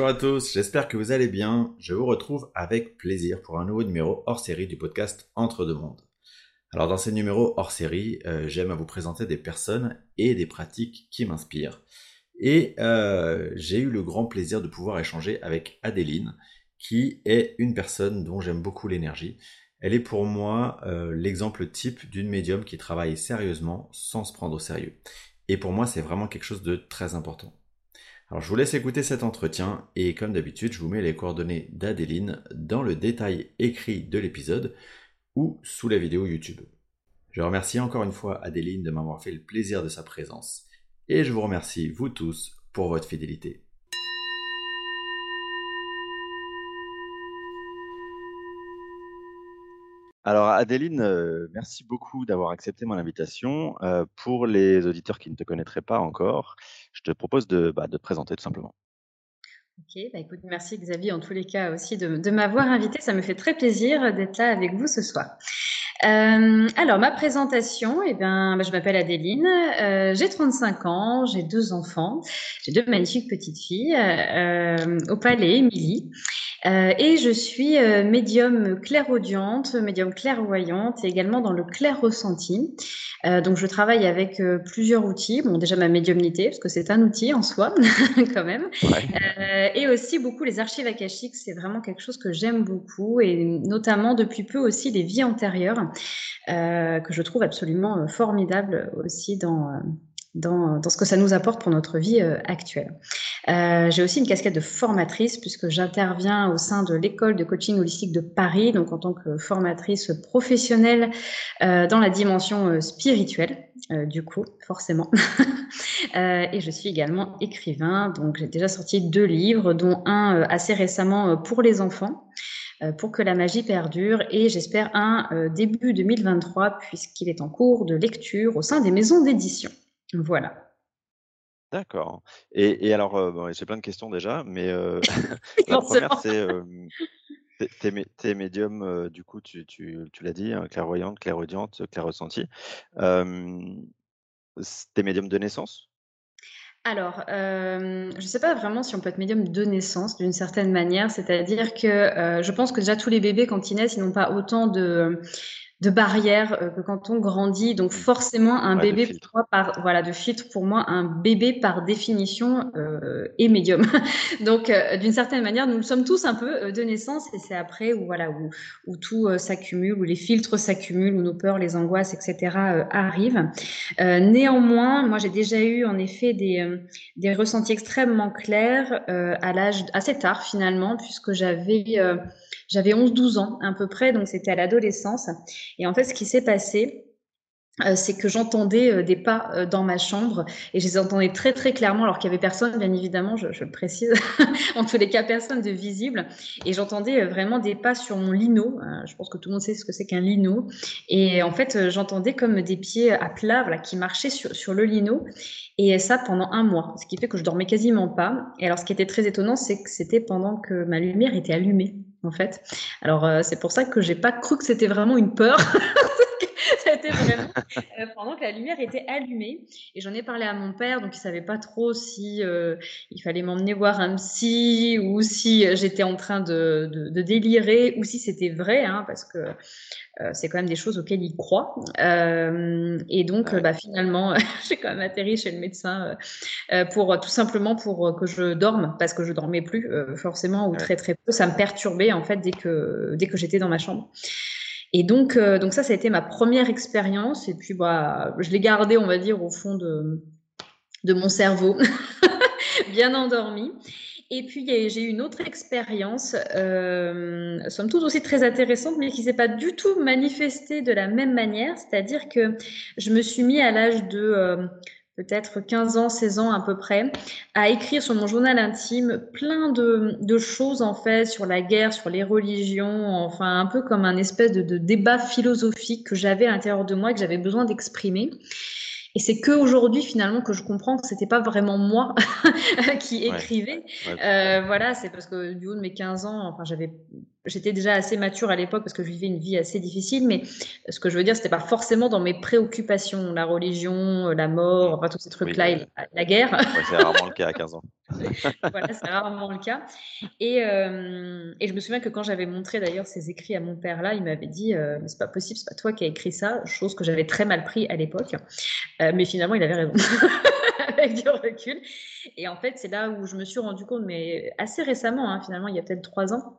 Bonjour à tous, j'espère que vous allez bien. Je vous retrouve avec plaisir pour un nouveau numéro hors série du podcast Entre deux mondes. Alors dans ces numéros hors série, euh, j'aime à vous présenter des personnes et des pratiques qui m'inspirent. Et euh, j'ai eu le grand plaisir de pouvoir échanger avec Adéline, qui est une personne dont j'aime beaucoup l'énergie. Elle est pour moi euh, l'exemple type d'une médium qui travaille sérieusement sans se prendre au sérieux. Et pour moi, c'est vraiment quelque chose de très important. Alors je vous laisse écouter cet entretien et comme d'habitude, je vous mets les coordonnées d'Adéline dans le détail écrit de l'épisode ou sous la vidéo YouTube. Je remercie encore une fois Adéline de m'avoir fait le plaisir de sa présence et je vous remercie vous tous pour votre fidélité. Alors Adéline, euh, merci beaucoup d'avoir accepté mon invitation. Euh, pour les auditeurs qui ne te connaîtraient pas encore, je te propose de, bah, te présenter tout simplement. Ok, bah écoute, merci Xavier en tous les cas aussi de, m'avoir invité. Ça me fait très plaisir d'être là avec vous ce soir. Euh, alors, ma présentation, eh ben, bah, je m'appelle Adéline, j'ai 35 ans, j'ai deux enfants, j'ai deux magnifiques petites filles, au palais, Émilie. Euh, et je suis euh, médium clairaudiente, médium clairvoyante et également dans le clair ressenti. Euh, donc je travaille avec euh, plusieurs outils. Bon, déjà ma médiumnité, parce que c'est un outil en soi, quand même. Ouais. et aussi beaucoup les archives akashiques, c'est vraiment quelque chose que j'aime beaucoup, et notamment depuis peu aussi les vies antérieures, que je trouve absolument formidables aussi dans dans, ce que ça nous apporte pour notre vie euh, actuelle. Euh, j'ai aussi une casquette de formatrice puisque j'interviens au sein de l'école de coaching holistique de Paris, donc en tant que formatrice professionnelle euh, dans la dimension spirituelle, du coup, forcément. et je suis également écrivain, donc j'ai déjà sorti deux livres, dont un assez récemment pour les enfants pour que la magie perdure et j'espère un début 2023 puisqu'il est en cours de lecture au sein des maisons d'édition. Voilà. D'accord. Et, alors, j'ai plein de questions déjà, mais la première, c'est tes, médiums, du coup, tu, l'as dit, hein, clairvoyante, clairaudiente, clairressenti. tes médiums de naissance? Alors, je ne sais pas vraiment si on peut être médium de naissance d'une certaine manière, c'est-à-dire que je pense que déjà tous les bébés, quand ils naissent, ils n'ont pas autant de, de barrières euh, que quand on grandit. Donc forcément, un bébé pour moi, par voilà, de filtre pour moi, un bébé par définition euh, est médium. Donc euh, d'une certaine manière, nous le sommes tous un peu euh, de naissance, et c'est après où voilà où, où tout s'accumule, où les filtres s'accumulent, où nos peurs, les angoisses, etc. arrivent. néanmoins, moi j'ai déjà eu en effet des des ressentis extrêmement clairs à l'âge assez tard finalement, puisque j'avais j'avais 11-12 ans à peu près, donc c'était à l'adolescence. Et en fait, ce qui s'est passé, euh, c'est que j'entendais euh, des pas euh, dans ma chambre et je les entendais très très clairement alors qu'il y avait personne bien évidemment je, le précise. En tous les cas personne de visible. Et j'entendais vraiment des pas sur mon lino je pense que tout le monde sait ce que c'est qu'un lino. Et en fait j'entendais comme des pieds à plat voilà, qui marchaient sur, sur le lino. Et ça pendant un mois ce qui fait que je dormais quasiment pas. Et alors ce qui était très étonnant c'est que c'était pendant que ma lumière était allumée en fait alors c'est pour ça que j'ai pas cru que c'était vraiment une peur C'était vraiment euh, pendant que la lumière était allumée. Et j'en ai parlé à mon père, donc il savait pas trop si euh, il fallait m'emmener voir un psy ou si euh, j'étais en train de, de, délirer ou si c'était vrai, hein, parce que c'est quand même des choses auxquelles il croit. et donc, bah, finalement, j'ai quand même atterri chez le médecin pour tout simplement pour que je dorme, parce que je dormais plus forcément ou très très peu. Ça me perturbait en fait dès que dès que j'étais dans ma chambre. Et donc, euh, donc ça, ça a été ma première expérience. Et puis, bah, je l'ai gardé, on va dire, au fond de, de mon cerveau, bien endormi. Et puis, j'ai eu une autre expérience, euh, somme toute aussi très intéressante, mais qui s'est pas du tout manifestée de la même manière. C'est-à-dire que je me suis mis à l'âge de... Euh, peut-être 15 ans, 16 ans à peu près, à écrire sur mon journal intime plein de, de, choses en fait sur la guerre, sur les religions, enfin un peu comme un espèce de, de débat philosophique que j'avais à l'intérieur de moi et que j'avais besoin d'exprimer. Et c'est que aujourd'hui finalement que je comprends que c'était pas vraiment moi qui écrivais. Euh, voilà, c'est parce que du haut de mes 15 ans, enfin j'avais, j'étais déjà assez mature à l'époque parce que je vivais une vie assez difficile. Mais ce que je veux dire, c'était pas forcément dans mes préoccupations, la religion, la mort, enfin tous ces trucs-là, la, guerre. c'est rarement le cas à 15 ans. voilà, c'est rarement le cas. Et, euh, et, je me souviens que quand j'avais montré d'ailleurs ces écrits à mon père là, il m'avait dit euh, c'est pas possible, c'est pas toi qui as écrit ça, chose que j'avais très mal pris à l'époque. Euh, mais finalement, il avait raison. Avec du recul. Et en fait, c'est là où je me suis rendu compte, mais assez récemment, hein, finalement, il y a peut-être trois ans,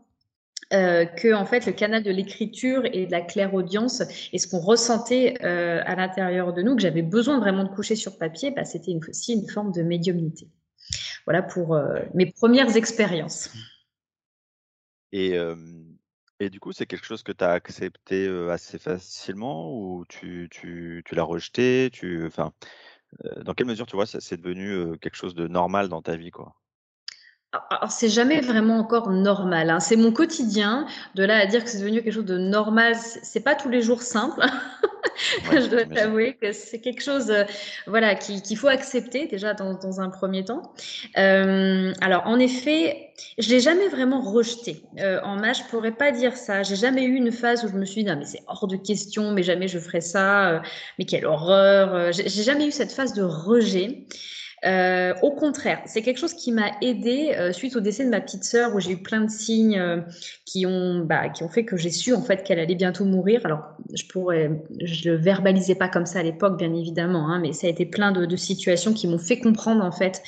euh, que en fait le canal de l'écriture et de la claire audience et ce qu'on ressentait euh, à l'intérieur de nous, que j'avais besoin vraiment de coucher sur papier, bah, c'était aussi une forme de médiumnité. Voilà pour euh, mes premières expériences. Et, et du coup, c'est quelque chose que tu as accepté assez facilement ou tu, tu, tu l'as rejeté tu, Dans quelle mesure tu vois c'est devenu quelque chose de normal dans ta vie quoi? Alors, c'est jamais vraiment encore normal. Hein. C'est mon quotidien. De là à dire que c'est devenu quelque chose de normal, c'est pas tous les jours simple. je dois t'avouer que c'est quelque chose, euh, voilà, qu'il faut accepter déjà dans, dans, un premier temps. Euh, alors, en effet, je l'ai jamais vraiment rejeté. Euh, en maths, je pourrais pas dire ça. J'ai jamais eu une phase où je me suis dit non mais c'est hors de question, mais jamais je ferai ça, euh, mais quelle horreur. Euh, j'ai jamais eu cette phase de rejet. Euh, au contraire, c'est quelque chose qui m'a aidé euh, suite au décès de ma petite sœur, où j'ai eu plein de signes euh, qui ont, bah, qui ont fait que j'ai su en fait qu'elle allait bientôt mourir. Alors, je pourrais, je le verbalisais pas comme ça à l'époque, bien évidemment, hein, mais ça a été plein de, de situations qui m'ont fait comprendre en fait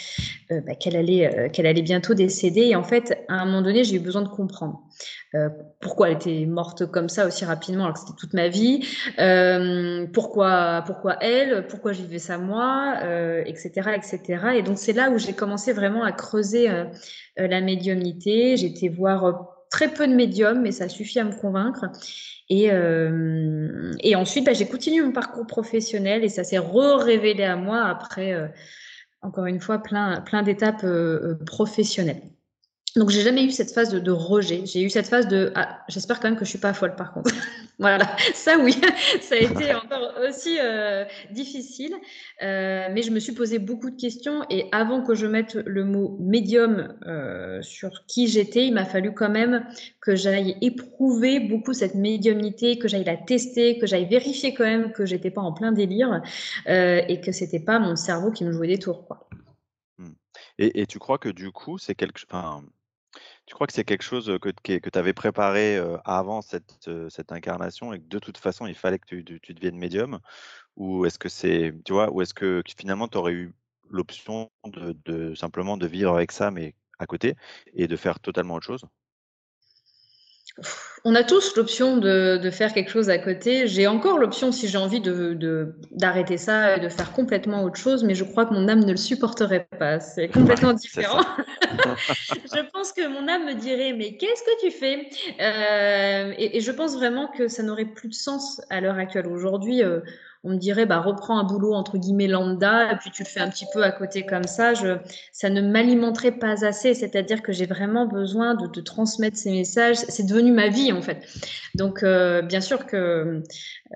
bah, qu'elle allait, qu'elle allait bientôt décéder. Et en fait, à un moment donné, j'ai eu besoin de comprendre. Euh, pourquoi elle était morte comme ça aussi rapidement alors que c'était toute ma vie, euh, pourquoi, pourquoi elle, pourquoi j'y vivais ça moi, etc., euh, etc. Et donc c'est là où j'ai commencé vraiment à creuser la médiumnité. Été voir très peu de médiums, mais ça suffit à me convaincre. Et, ensuite, bah, j'ai continué mon parcours professionnel et ça s'est révélé à moi après, encore une fois, plein, plein d'étapes professionnelles. Donc j'ai jamais eu cette phase de, rejet. J'ai eu cette phase de ah, j'espère quand même que je suis pas folle par contre. voilà, ça oui, ça a été encore aussi euh, difficile, euh, mais je me suis posé beaucoup de questions et avant que je mette le mot médium euh, sur qui j'étais, il m'a fallu quand même que j'aille éprouver beaucoup cette médiumnité, que j'aille la tester, que j'aille vérifier quand même que j'étais pas en plein délire et que c'était pas mon cerveau qui me jouait des tours quoi. Et, et, tu crois que du coup, c'est quelque, enfin, tu crois que c'est quelque chose que, que tu avais préparé avant cette, incarnation et que de toute façon, il fallait que tu, tu deviennes médium? Ou est-ce que c'est, tu vois, ou est-ce que finalement, tu aurais eu l'option de, de, simplement de vivre avec ça, mais à côté, et de faire totalement autre chose? On a tous l'option de, de, faire quelque chose à côté. J'ai encore l'option, si j'ai envie, de, d'arrêter ça et de faire complètement autre chose, mais je crois que mon âme ne le supporterait pas. C'est complètement différent. je pense que mon âme me dirait, mais qu'est-ce que tu fais? Euh, et, et, je pense vraiment que ça n'aurait plus de sens à l'heure actuelle. Aujourd'hui, euh, on me dirait bah reprends un boulot entre guillemets lambda et puis tu le fais un petit peu à côté comme ça. Je, ça ne m'alimenterait pas assez, c'est-à-dire que j'ai vraiment besoin de, de, transmettre ces messages. C'est devenu ma vie en fait. Donc euh, bien sûr que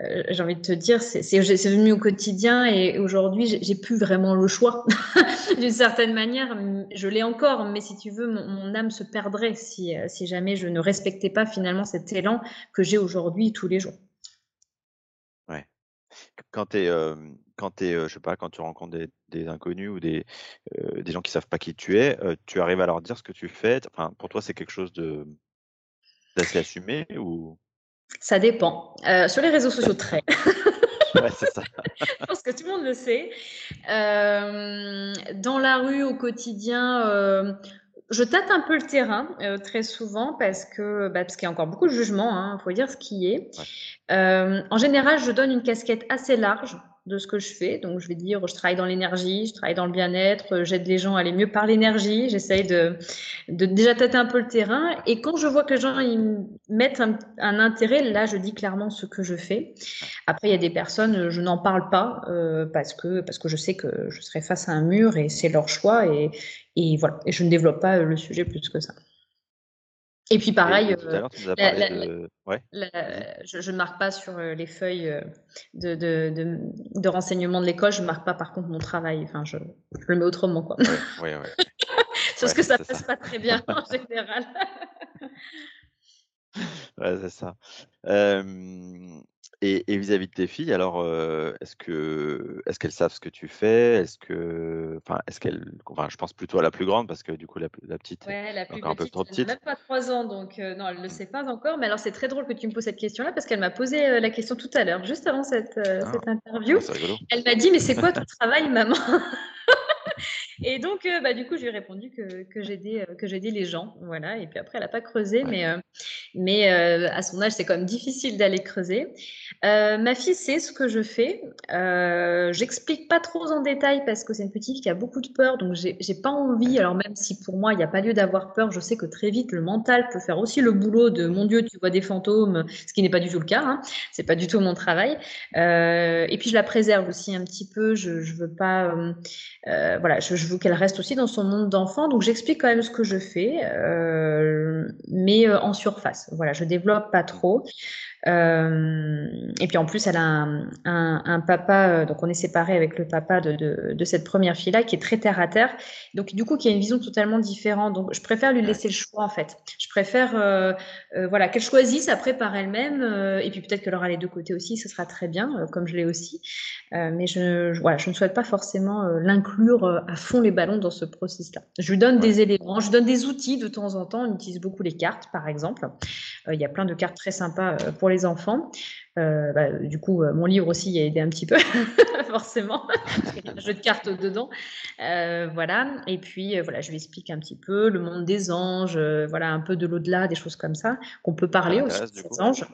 euh, j'ai envie de te dire, c'est devenu au quotidien et aujourd'hui j'ai plus vraiment le choix d'une certaine manière. Je l'ai encore, mais si tu veux, mon, mon âme se perdrait si, si jamais je ne respectais pas finalement cet élan que j'ai aujourd'hui tous les jours quand tu es, quand je sais pas, quand tu rencontres des, inconnus ou des, des gens qui savent pas qui tu es, tu arrives à leur dire ce que tu fais. Enfin, pour toi, c'est quelque chose de d'assez assumé ou? Ça dépend. sur les réseaux sociaux, très. ouais, c'est ça. je pense que tout le monde le sait. dans la rue, au quotidien, je tâte un peu le terrain euh, très souvent parce que bah, parce qu'il y a encore beaucoup de jugements, il hein, faut dire ce qui est. Euh, en général, je donne une casquette assez large de ce que je fais. Donc, je vais dire, je travaille dans l'énergie, je travaille dans le bien-être, j'aide les gens à aller mieux par l'énergie. J'essaye de, déjà tâter un peu le terrain. Et quand je vois que les gens mettent un, intérêt, là, je dis clairement ce que je fais. Après, il y a des personnes, je n'en parle pas euh, parce que parce que je sais que je serai face à un mur et c'est leur choix et, et voilà. Et je ne développe pas le sujet plus que ça. Et puis pareil, je ne marque pas sur euh, les feuilles euh, de, de, de, de renseignement de l'école, je ne marque pas par contre mon travail. Enfin, je, je le mets autrement. Quoi. Ouais, ouais, Parce que ça passe pas très bien en général. ouais, c'est ça. Euh, Et vis-à-vis de tes filles, alors, est-ce que est-ce qu'elles savent ce que tu fais? Est-ce que enfin, est-ce qu'elles enfin, je pense plutôt à la plus grande parce que du coup la la petite Ouais, la plus encore un peu petite, trop elle n'a petite. même pas 3 ans, donc heu, non, elle ne le Mmh. sait pas encore. Mais alors c'est très drôle que tu me poses cette question-là parce qu'elle m'a posé, heu, la question tout à l'heure, juste avant cette, Ah, cette ah interview. rigolo. Elle m'a dit: «Mais c'est quoi ton travail maman?» Et donc, heu, bah, du coup, je lui ai répondu que que j'aidais, que j'aidais les gens, voilà et puis après elle a pas creusé Ouais. mais heu mais à son âge, c'est quand même difficile d'aller creuser. Ma fille sait ce que je fais, j'explique pas trop en détail parce que c'est une petite qui a beaucoup de peur donc j'ai j'ai pas envie alors même si pour moi il y a pas lieu d'avoir peur, je sais que très vite le mental peut faire aussi le boulot de. «Mon Dieu, tu vois des fantômes», ce qui n'est pas du tout le cas, hein. C'est pas du tout mon travail. Et puis je la préserve aussi un petit peu, je je veux pas, voilà, je je veux qu'elle reste aussi dans son monde d'enfant donc j'explique quand même ce que je fais, heu, mais heu, en surface. Voilà, je développe pas trop. Hem et puis en plus, elle a un un un papa, heu, donc on est séparés avec le papa de de de cette 1re fille-là qui est très terre à terre, donc du coup qui a une vision totalement différente, donc je préfère lui laisser le choix en fait. Je préfère, heu, voilà, qu'elle choisisse après par elle-même, et puis peut-être qu'elle aura les 2 côtés aussi, ce sera très bien, comme je l'ai aussi. Mais je je voilà, je ne souhaite pas forcément, l'inclure, à fond les ballons dans ce processus-là. Je lui donne Ouais. des éléments, je lui donne des outils de temps en temps, on utilise beaucoup les cartes par exemple. Il y a plein de cartes très sympas, heu, pour les enfants. Heu, bah, du coup, heu, mon livre aussi y a aidé un petit peu forcément, parce qu'il y a un jeu de cartes dedans. Heu, voilà et puis, voilà, je lui explique un petit peu le monde des anges, voilà, un peu de l'au-delà, des choses comme ça, qu'on peut parler aussi l'intéresse de ces anges.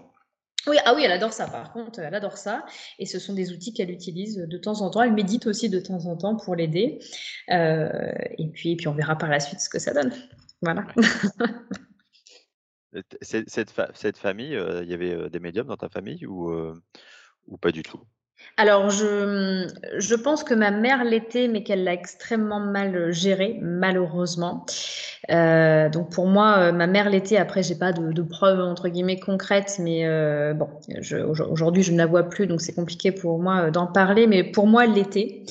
Oui, ah oui, elle adore ça par contre, elle adore ça et ce sont des outils qu'elle utilise, de temps en temps. Elle médite aussi de temps en temps pour l'aider. Et puis et puis on verra par la suite ce que ça donne. Voilà. Ouais. Cette cette fa cette famille, heu, il y avait, heu, des médiums dans ta famille ou ou pas du tout? Alors je, pense que ma mère l'était, mais qu'elle l'a extrêmement mal, heu, géré, malheureusement. Heu, donc pour moi, ma mère l'était. Après, j'ai pas de «preuves» entre guillemets concrètes, mais bon, aujourd'hui, je ne la vois plus, donc c'est compliqué pour moi, d'en parler, mais pour moi, l'était.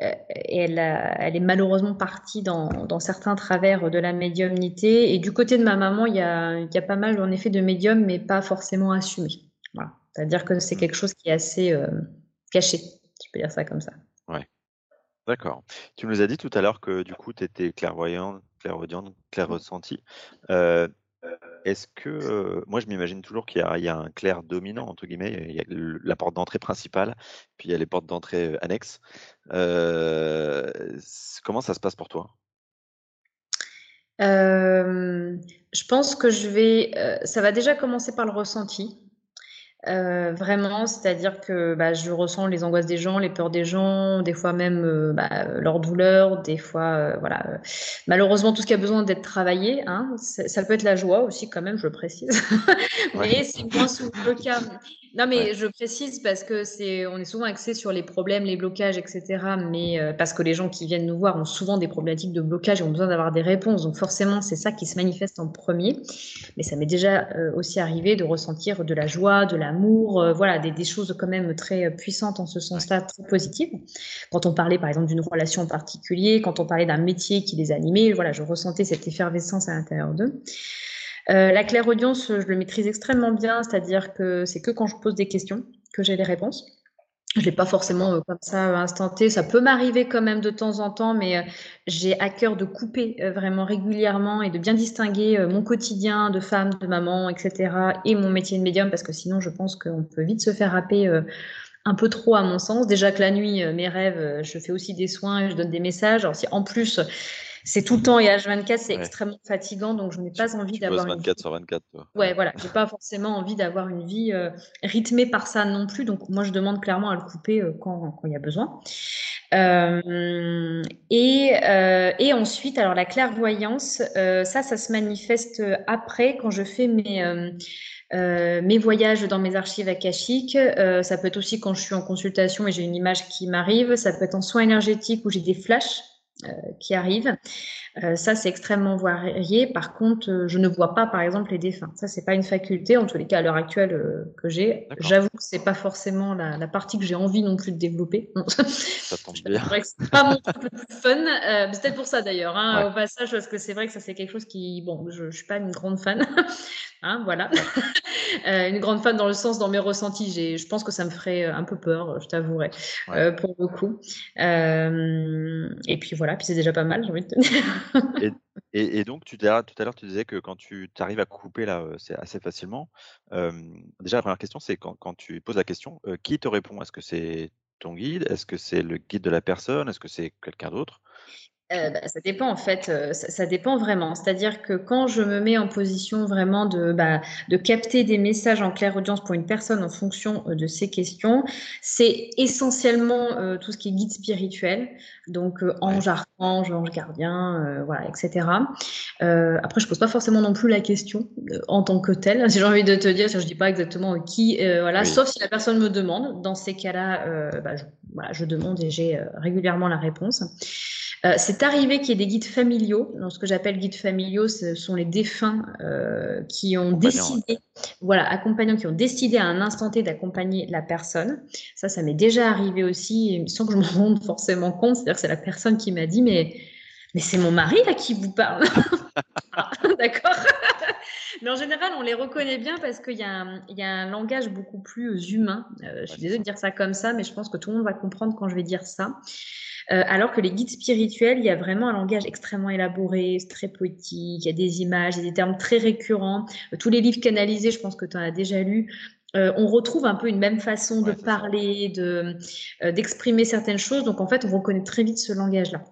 Et elle a elle est malheureusement partie dans dans certains travers de la médiumnité et du côté de ma maman, il y a il y a pas mal en effet de médiums, mais pas forcément assumés. Voilà. C'est-à-dire que c'est Mmh. quelque chose qui est assez, hem, caché, si je peux dire ça comme ça. Ouais. D'accord. Tu nous as dit tout à l'heure que du coup tu étais clairvoyante, clairaudiente, clairressentie. Heu, est-ce que, moi je m'imagine toujours qu'il y a il y a un «clair dominant» entre guillemets, il y a le la porte d'entrée principale, puis il y a les portes d'entrée, annexes. C comment ça se passe pour toi? Hem, je pense que je vais, heu, ça va déjà commencer par le ressenti. Heu, vraiment, c'est-à-dire que, bah, je ressens les angoisses des gens, les peurs des gens, des fois même, heu, bah, leurs douleurs, des fois, heu, voilà, heu, malheureusement tout ce qui a besoin d'être travaillé, hein. Ça peut être la joie aussi quand même, je le précise, Ouais. mais c'est moins souvent le cas. Non, Ouais. mais je précise parce que c'est on est souvent axé sur les problèmes, les blocages et cetera, mais heu, parce que les gens qui viennent nous voir ont souvent des problématiques de blocage et ont besoin d'avoir des réponses, donc forcément, c'est ça qui se manifeste en 1er. Mais ça m'est déjà, aussi arrivé de ressentir de la joie, de l'amour, heu, voilà, des des choses quand même très, heu, puissantes en ce sens-là, très positives. Quand on parlait par exemple d'une relation en particulier, quand on parlait d'un métier qui les animait, voilà, je ressentais cette effervescence à l'intérieur d'eux. Heu, la clairaudience, je le maîtrise extrêmement bien, c'est-à-dire que c'est que quand je pose des questions que j'ai les réponses. Je l'ai pas forcément, heu, comme ça, à l'instant T. Ça peut m'arriver quand même de temps en temps, mais heu, j'ai à cœur de couper, vraiment régulièrement et de bien distinguer, mon quotidien de femme, de maman et cetera et mon métier de médium parce que sinon je pense qu'on peut vite se faire happer, un peu trop à mon sens. Déjà que la nuit, mes rêves, je fais aussi des soins et je donne des messages. Alors si en plus, c'est tout le temps et H24, c'est Ouais. extrêmement fatigant, donc je n'ai pas envie tu d'avoir une vie 24/24 toi? ouais, voilà, j'ai pas forcément envie d'avoir une vie, heu, rythmée par ça non plus, donc moi je demande clairement à le couper, heu, quand quand il y a besoin. Hem et ensuite, alors la clairvoyance, ça, ça se manifeste, après quand je fais mes, voyages dans mes archives akashiques. Heu, ça peut être aussi quand je suis en consultation et j'ai une image qui m'arrive. Ça peut être en soins énergétiques où j'ai des flashs, qui arrivent. Heu, ça, c'est extrêmement varié. Par contre, heu, je ne vois pas, par exemple, les défunts. Ça, c'est pas une faculté, en tous les cas à l'heure actuelle, que j'ai. J'avoue que c'est pas forcément la la partie que j'ai envie non plus de développer. Ça tombe bien. c'est pas mon truc le plus fun, heu, c'est peut-être pour ça d'ailleurs, hein, Ouais. au passage, parce que c'est vrai que ça, c'est quelque chose qui bon, je je suis pas une grande fan. Hein, voilà. Euh, une grande fan dans le sens, dans mes ressentis, je pense que ça me ferait un peu peur, je t'avouerai, pour le coup. et puis voilà, puis c'est déjà pas mal, j'ai envie de te dire. et, donc, tu, tout à l'heure, tu disais que quand tu arrives à couper là, c'est assez facilement. déjà, la première question, c'est quand, quand, tu poses la question, qui te répond? Est-ce que c'est ton guide? Est-ce que c'est le guide de la personne? Est-ce que c'est quelqu'un d'autre? Euh, bah, ça dépend en fait, euh, ça, dépend vraiment. C'est-à-dire que quand je me mets en position vraiment de, bah, de capter des messages en claire audience pour une personne en fonction euh, de ses questions, c'est essentiellement tout ce qui est guide spirituel, donc ange, archange, ange gardien, voilà, etc. après, je pose pas forcément non plus la question en tant que telle. Si j'ai envie de te dire, je dis pas exactement qui, voilà, sauf si la personne me demande. Dans ces cas-là, bah, je, voilà, je demande et j'ai régulièrement la réponse. Euh, c'est arrivé qu'il y ait des guides familiaux. ce que j'appelle guides familiaux, ce sont les défunts euh, qui ont décidé, voilà, accompagnants qui ont décidé à un instant T d'accompagner la personne. Ça, ça m'est déjà arrivé aussi, sans que je m'en rende forcément compte. C'est-à-dire que c'est la personne qui m'a dit, mais, mais c'est mon mari là qui vous parle. Ah, d'accord. Mais en général, on les reconnaît bien parce qu'il y, a un langage beaucoup plus humain. Euh, je suis désolée de dire ça comme ça, mais je pense que tout le monde va comprendre quand je vais dire ça. Euh, alors que les guides spirituels, il y a vraiment un langage extrêmement élaboré, très poétique, il y a des images, il y a des termes très récurrents. Euh, tous les livres canalisés, je pense que tu en as déjà lu, euh, on retrouve un peu une même façon de parler, de d'exprimer certaines choses. Donc en fait, on reconnaît très vite ce langage-là.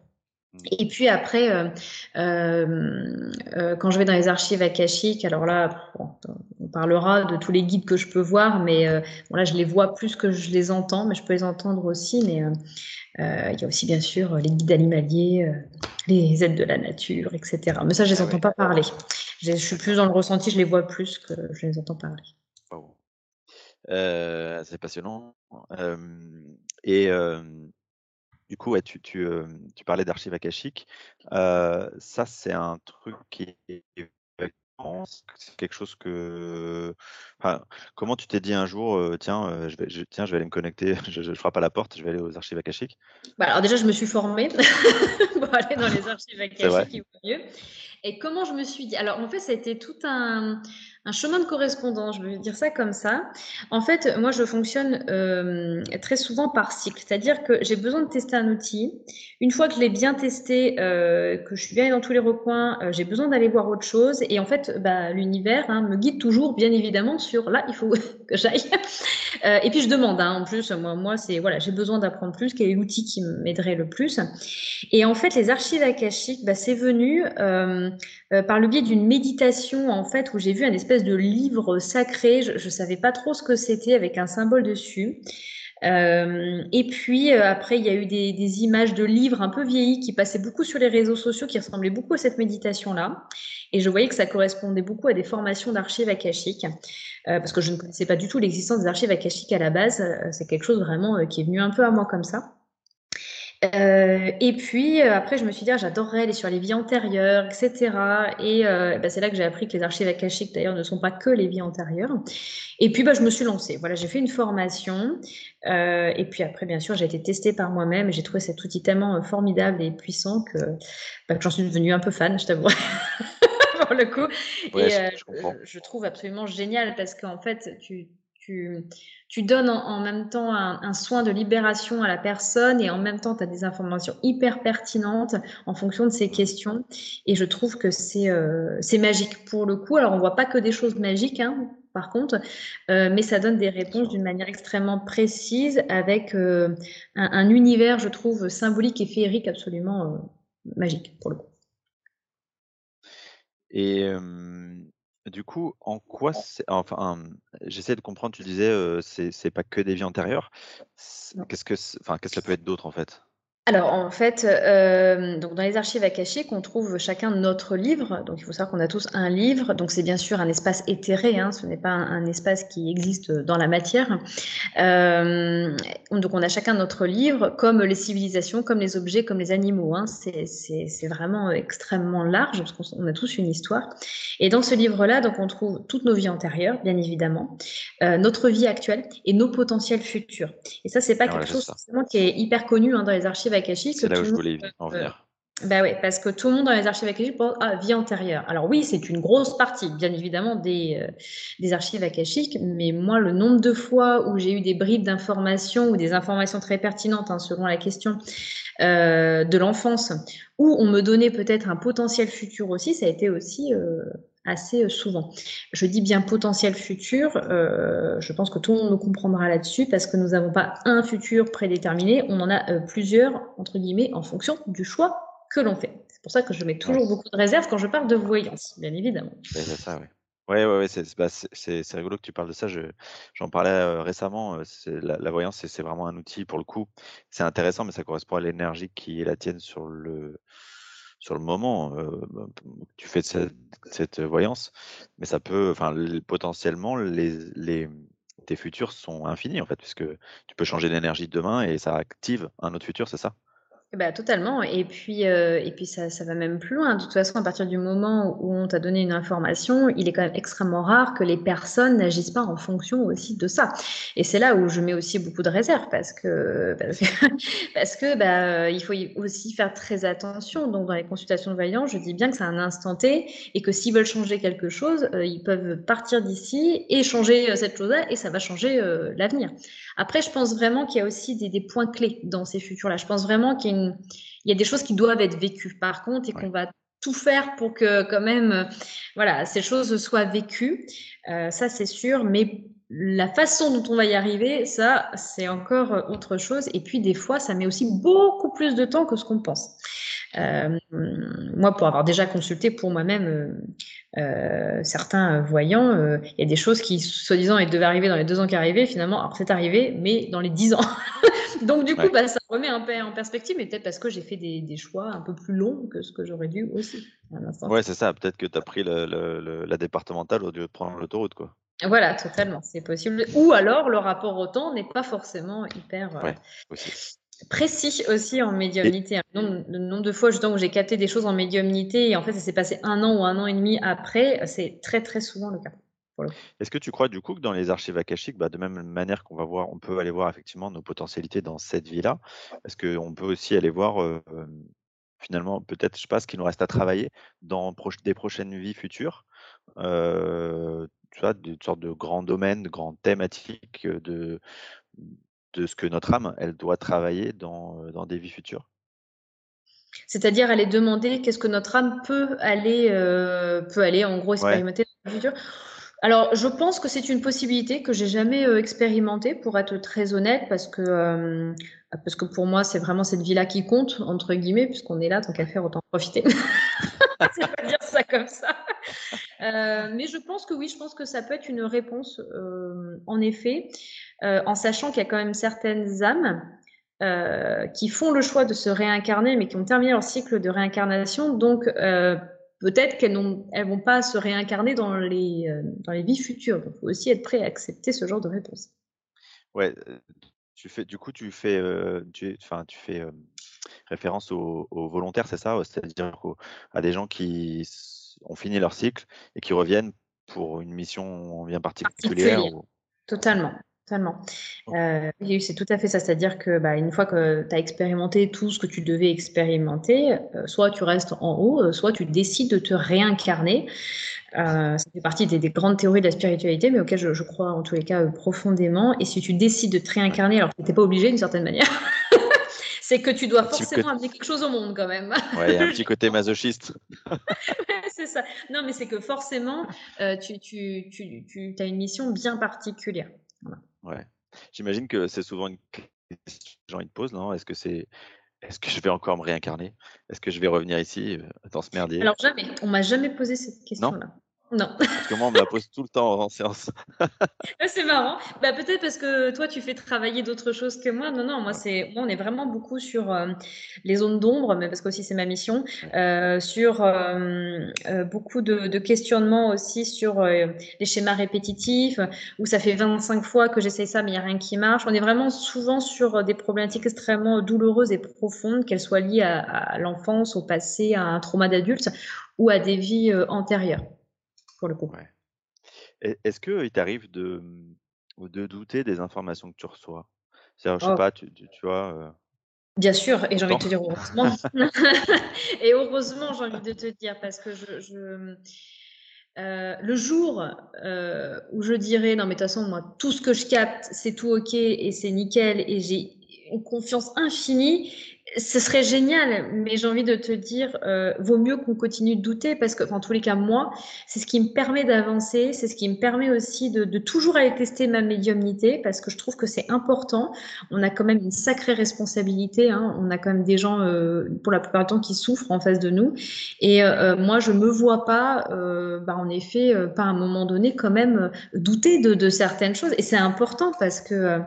Mmh. Et puis après, quand je vais dans les archives akashiques, alors là, on parlera de tous les guides que je peux voir, mais bon, là, je les vois plus que je les entends, mais je peux les entendre aussi. Mais euh, il y a aussi bien sûr les guides animaliers, euh, les aides de la nature, etc. Mais ça, je ne les ah entends pas parler. Je, suis plus dans le ressenti, je les vois plus que je les entends parler. Euh, c'est passionnant. et du coup, tu, tu, tu, parlais d'archives akashiques. ça, c'est un truc qui est c'est quelque chose que. comment tu t'es dit un jour, tiens, je vais, tiens, je vais aller me connecter, je, frappe à la porte, je vais aller aux archives akashiques? Bah, Alors, déjà, je me suis formée pour aller dans les archives akashiques qui mieux. Et comment je me suis dit Alors, en fait, ça a été tout un, un chemin de correspondance, je vais dire ça comme ça. En fait, moi, je fonctionne euh, très souvent par cycle, c'est-à-dire que j'ai besoin de tester un outil. Une fois que je l'ai bien testé, euh, que je suis bien dans tous les recoins, euh, j'ai besoin d'aller voir autre chose. Et en fait, bah, l'univers hein, me guide toujours, bien évidemment, sur là, il faut que j'aille. et puis, je demande, hein, en plus, moi, moi c'est voilà, j'ai besoin d'apprendre plus, quel est l'outil qui m'aiderait le plus. Et en fait, les archives akashiques, bah, c'est venu par le biais d'une méditation, en fait, où j'ai vu un espèce de livre sacré. Je ne savais pas trop ce que c'était avec un symbole dessus. Euh, et puis euh, après, il y a eu des, images de livres un peu vieillis qui passaient beaucoup sur les réseaux sociaux, qui ressemblaient beaucoup à cette méditation-là. Et je voyais que ça correspondait beaucoup à des formations d'archives akashiques, euh, parce que je ne connaissais pas du tout l'existence des archives akashiques à la base. C'est quelque chose vraiment qui est venu un peu à moi comme ça. Euh, et puis euh, après, je me suis dit, ah, j'adorerais aller sur les vies antérieures, etc. Et euh, bah, c'est là que j'ai appris que les archives akashiques, d'ailleurs, ne sont pas que les vies antérieures. Et puis, bah, je me suis lancée. Voilà, j'ai fait une formation. et puis après, bien sûr, j'ai été testée par moi-même. J'ai trouvé cet outil tellement formidable et puissant que, bah, que j'en suis devenue un peu fan, je t'avoue. pour le coup. et je, je, trouve absolument génial parce qu'en fait, tu, tu tu donnes en, même temps un, soin de libération à la personne et en même temps tu as des informations hyper pertinentes en fonction de ces questions. Et je trouve que c'est euh, magique pour le coup. Alors on voit pas que des choses magiques, hein, par contre, euh, mais ça donne des réponses d'une manière extrêmement précise avec euh, un, un, univers, je trouve, symbolique et féerique absolument magique pour le coup. Et du coup, en quoi c'est enfin, j'essaie de comprendre, tu disais, c'est c'est pas que des vies antérieures. qu'est-ce que enfin, qu'est-ce que ça peut être d'autre, en fait? Alors en fait, euh, donc dans les archives akashiques, on trouve chacun notre livre. Donc il faut savoir qu'on a tous un livre. Donc c'est bien sûr un espace éthéré, hein, ce n'est pas un, espace qui existe dans la matière. Euh, donc on a chacun notre livre, comme les civilisations, comme les objets, comme les animaux. Hein. C'est vraiment extrêmement large parce qu'on a tous une histoire. Et dans ce livre-là, donc on trouve toutes nos vies antérieures, bien évidemment, euh, notre vie actuelle et nos potentiels futurs. Et ça, c'est pas quelque chose qui est hyper connu hein, dans les archives c'est là où je voulais en venir. Bah oui, parce que tout le monde dans les archives akashiques pense ah, vie antérieure. Alors oui, c'est une grosse partie, bien évidemment, des, euh, des archives akashiques, mais moi, le nombre de fois où j'ai eu des bribes d'informations ou des informations très pertinentes, hein, selon la question, euh, de l'enfance, où on me donnait peut-être un potentiel futur aussi, ça a été aussi euh, assez souvent. Je dis bien potentiel futur, je pense que tout le monde me comprendra là-dessus, parce que nous n'avons pas un futur prédéterminé, on en a plusieurs, entre guillemets, en fonction du choix que l'on fait. C'est pour ça que je mets toujours beaucoup de réserves quand je parle de voyance, bien évidemment. C'est ça, oui. Ouais, ouais, ouais bah, c'est rigolo que tu parles de ça. J'en parlais euh, récemment. Euh, la, la, voyance, c'est vraiment un outil pour le coup. C'est intéressant, mais ça correspond à l'énergie qui est la tienne sur le, sur le moment. Euh, tu fais cette, cette, voyance, mais ça peut, enfin, potentiellement, les, les, tes futurs sont infinis en fait, puisque tu peux changer d'énergie demain et ça active un autre futur, c'est ça? Bah, totalement et puis, euh, et puis ça ça va même plus loin. De toute façon, à partir du moment où on t'a donné une information, il est quand même extrêmement rare que les personnes n'agissent pas en fonction aussi de ça et c'est là où je mets aussi beaucoup de réserves parce que parce que bah, il faut aussi faire très attention. Donc dans les consultations de voyants, je dis bien que c'est un instant T et que s'ils veulent changer quelque chose, euh, ils peuvent partir d'ici et changer, euh, cette chose-là et ça va changer, l'avenir. Après, je pense vraiment qu'il y a aussi des des points clés dans ces futurs-là. Je pense vraiment qu'il y a il y a des choses qui doivent être vécues par contre et qu'on va tout faire pour que quand même, voilà, ces choses soient vécues. Euh, ça, c'est sûr. Mais la façon dont on va y arriver, ça, c'est encore autre chose. Et puis, des fois, ça met aussi beaucoup plus de temps que ce qu'on pense. Euh, moi, pour avoir déjà consulté pour moi-même euh, certains voyants, il y a des choses qui, soi-disant, devaient arriver dans les deux ans qui arrivaient. Finalement, alors c'est arrivé, mais dans les dix ans. Donc, du coup, bah, ça remet un peu en perspective, mais peut-être parce que j'ai fait des, choix un peu plus longs que ce que j'aurais dû aussi. Ouais, c'est ça. Peut-être que tu as pris la départementale au lieu de prendre l'autoroute, quoi. Voilà, totalement, c'est possible. Ou alors, le rapport au temps n'est pas forcément hyper euh, précis aussi en médiumnité. Le, nombre, de fois justement où j'ai capté des choses en médiumnité et en fait, ça s'est passé un an ou un an et demi après, c'est très très souvent le cas. Est-ce que tu crois du coup que dans les archives akashiques, bah, de même manière qu'on va voir, on peut aller voir effectivement nos potentialités dans cette vie-là, est-ce qu'on peut aussi aller voir finalement peut-être, je sais pas, ce qu'il nous reste à travailler dans des prochaines vies futures, tu vois, des sortes de grands domaines, de grandes thématiques de, de ce que notre âme, elle doit travailler dans, dans des vies futures c'est-à-dire aller demander qu'est-ce que notre âme peut aller, peut aller en gros expérimenter dans le futur. Alors, je pense que c'est une possibilité que j'ai jamais euh, expérimentée, pour être très honnête, parce que euh, parce que pour moi, c'est vraiment cette vie-là qui compte entre guillemets, puisqu'on est là, tant qu'à faire, autant profiter. c'est pas dire ça comme ça. Euh, mais je pense que oui, je pense que ça peut être une réponse, en effet, en sachant qu'il y a quand même certaines âmes qui font le choix de se réincarner, mais qui ont terminé leur cycle de réincarnation, donc peut-être qu'elles ne vont pas se réincarner dans les, euh, dans les vies futures. Donc, il faut aussi être prêt à accepter ce genre de réponse. Ouais, euh, tu fais, du coup, tu fais, euh, tu, tu fais référence aux, volontaires, c'est ça C'est-à-dire à des gens qui ont fini leur cycle et qui reviennent pour une mission bien particulière. Totalement. Totalement. Euh, c'est tout à fait ça. C'est-à-dire que bah, une fois que tu as expérimenté tout ce que tu devais expérimenter, euh, soit tu restes en haut, euh, soit tu décides de te réincarner. ça fait partie des, grandes théories de la spiritualité, mais auxquelles je, crois en tous les cas profondément. Et si tu décides de te réincarner, alors tu n'es pas obligé d'une certaine manière, c'est que tu dois forcément amener quelque chose au monde quand même. Ouais, il y a un petit côté masochiste. c'est ça. Non, mais c'est que forcément, tu, tu, tu, tu as une mission bien particulière. Ouais. J'imagine que c'est souvent une question que les gens ils te posent, non? Est-ce que c'est est-ce que je vais encore me réincarner? Est-ce que je vais revenir ici, euh, dans ce merdier? Alors jamais, on m'a jamais posé cette question-là. Non. Parce que moi, on me la pose tout le temps en séance. c'est marrant. Bah, peut-être parce que toi, tu fais travailler d'autres choses que moi. Non, non, moi, c'est, moi, on est vraiment beaucoup sur euh, les zones d'ombre, mais parce que aussi c'est ma mission, euh, sur euh, beaucoup de, questionnements aussi sur les schémas répétitifs, où ça fait 25 fois que j'essaie ça, mais il n'y a rien qui marche. On est vraiment souvent sur des problématiques extrêmement douloureuses et profondes, qu'elles soient liées à, à l'enfance, au passé, à un trauma d'adulte ou à des vies antérieures pour le coup. Est-ce qu'il t'arrive de, mmh, de douter des informations que tu reçois? C'est-à-dire, je sais oh. pas, tu, tu, vois. Bien sûr, et j'ai envie de te dire heureusement. et heureusement, j'ai envie de te dire, parce que je, euh, le jour euh, où je dirais, non mais de toute façon, moi, tout ce que je capte, c'est tout ok et c'est nickel et j'ai une confiance infinie, ce serait génial, mais j'ai envie de te dire, euh, vaut mieux qu'on continue de douter parce que, en tous les cas, moi, c'est ce qui me permet d'avancer, c'est ce qui me permet aussi de, de, toujours aller tester ma médiumnité parce que je trouve que c'est important. On a quand même une sacrée responsabilité. Hein. On a quand même des gens, euh, pour la plupart du temps, qui souffrent en face de nous. Et euh, moi, je me vois pas, euh, bah, en effet, euh, pas à un moment donné, quand même douter de, de certaines choses. Et c'est important parce que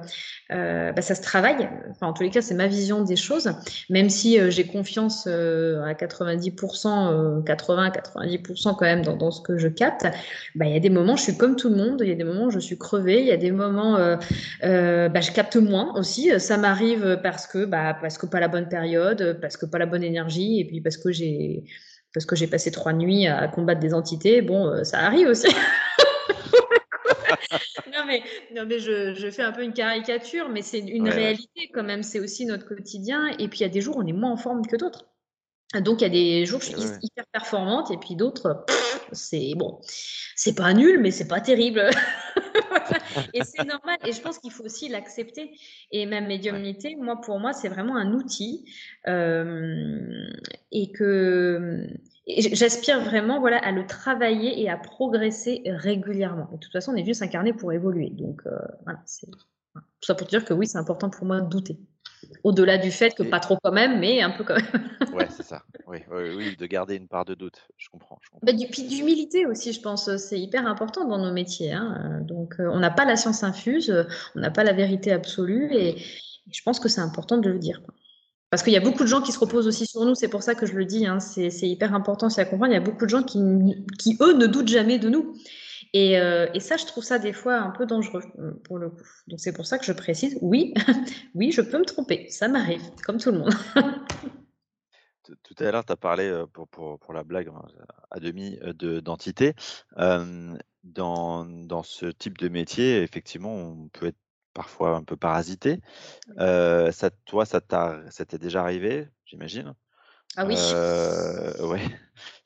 euh, bah, ça se travaille. Enfin, en tous les cas, c'est ma vision des choses. Même si euh, j'ai confiance euh, à 90%, 80-90% quand même dans, ce que je capte, bah, il y a des moments, je suis comme tout le monde. Il y a des moments, je suis crevée. Il y a des moments, bah, je capte moins aussi. Ça m'arrive parce que, bah, parce que pas la bonne période, parce que pas la bonne énergie, et puis parce que j'ai parce que j'ai passé trois nuits à combattre des entités. Bon, ça arrive aussi. mais, non, mais je, je, fais un peu une caricature, mais c'est une ouais, réalité quand même. C'est aussi notre quotidien. Et puis, il y a des jours où on est moins en forme que d'autres. Donc, il y a des jours où je suis ouais. hyper performante et puis d'autres, c'est bon, c'est pas nul, mais c'est pas terrible. et c'est normal. Et je pense qu'il faut aussi l'accepter. Et ma médiumnité, moi, pour moi, c'est vraiment un outil. Euh, et que J'aspire vraiment voilà, à le travailler et à progresser régulièrement. Et de toute façon, on est venu s'incarner pour évoluer. Donc, euh, voilà, c'est tout ça pour dire que oui, c'est important pour moi de douter. Au-delà du fait que et... pas trop quand même, mais un peu quand même. ouais, c'est ça. Oui, oui, oui, de garder une part de doute. Je comprends. Je comprends. Bah, du, puis d'humilité aussi, je pense. C'est hyper important dans nos métiers. Hein. Donc, euh, on n'a pas la science infuse, on n'a pas la vérité absolue. Et je pense que c'est important de le dire. Parce qu'il y a beaucoup de gens qui se reposent aussi sur nous, c'est pour ça que je le dis, hein, c'est hyper important c'est à comprendre. Il y a beaucoup de gens qui, qui eux, ne doutent jamais de nous. Et, euh, et, ça, je trouve ça des fois un peu dangereux euh, pour le coup. Donc c'est pour ça que je précise, oui, oui, je peux me tromper, ça m'arrive, comme tout le monde. tout à l'heure, tu as parlé, euh, pour, pour, pour, la blague hein, à demi, d'entité. Euh, dans, dans ce type de métier, effectivement, on peut être parfois un peu parasité. Euh, ça, toi, ça t'est déjà arrivé, j'imagine? Ah oui. Euh, ouais,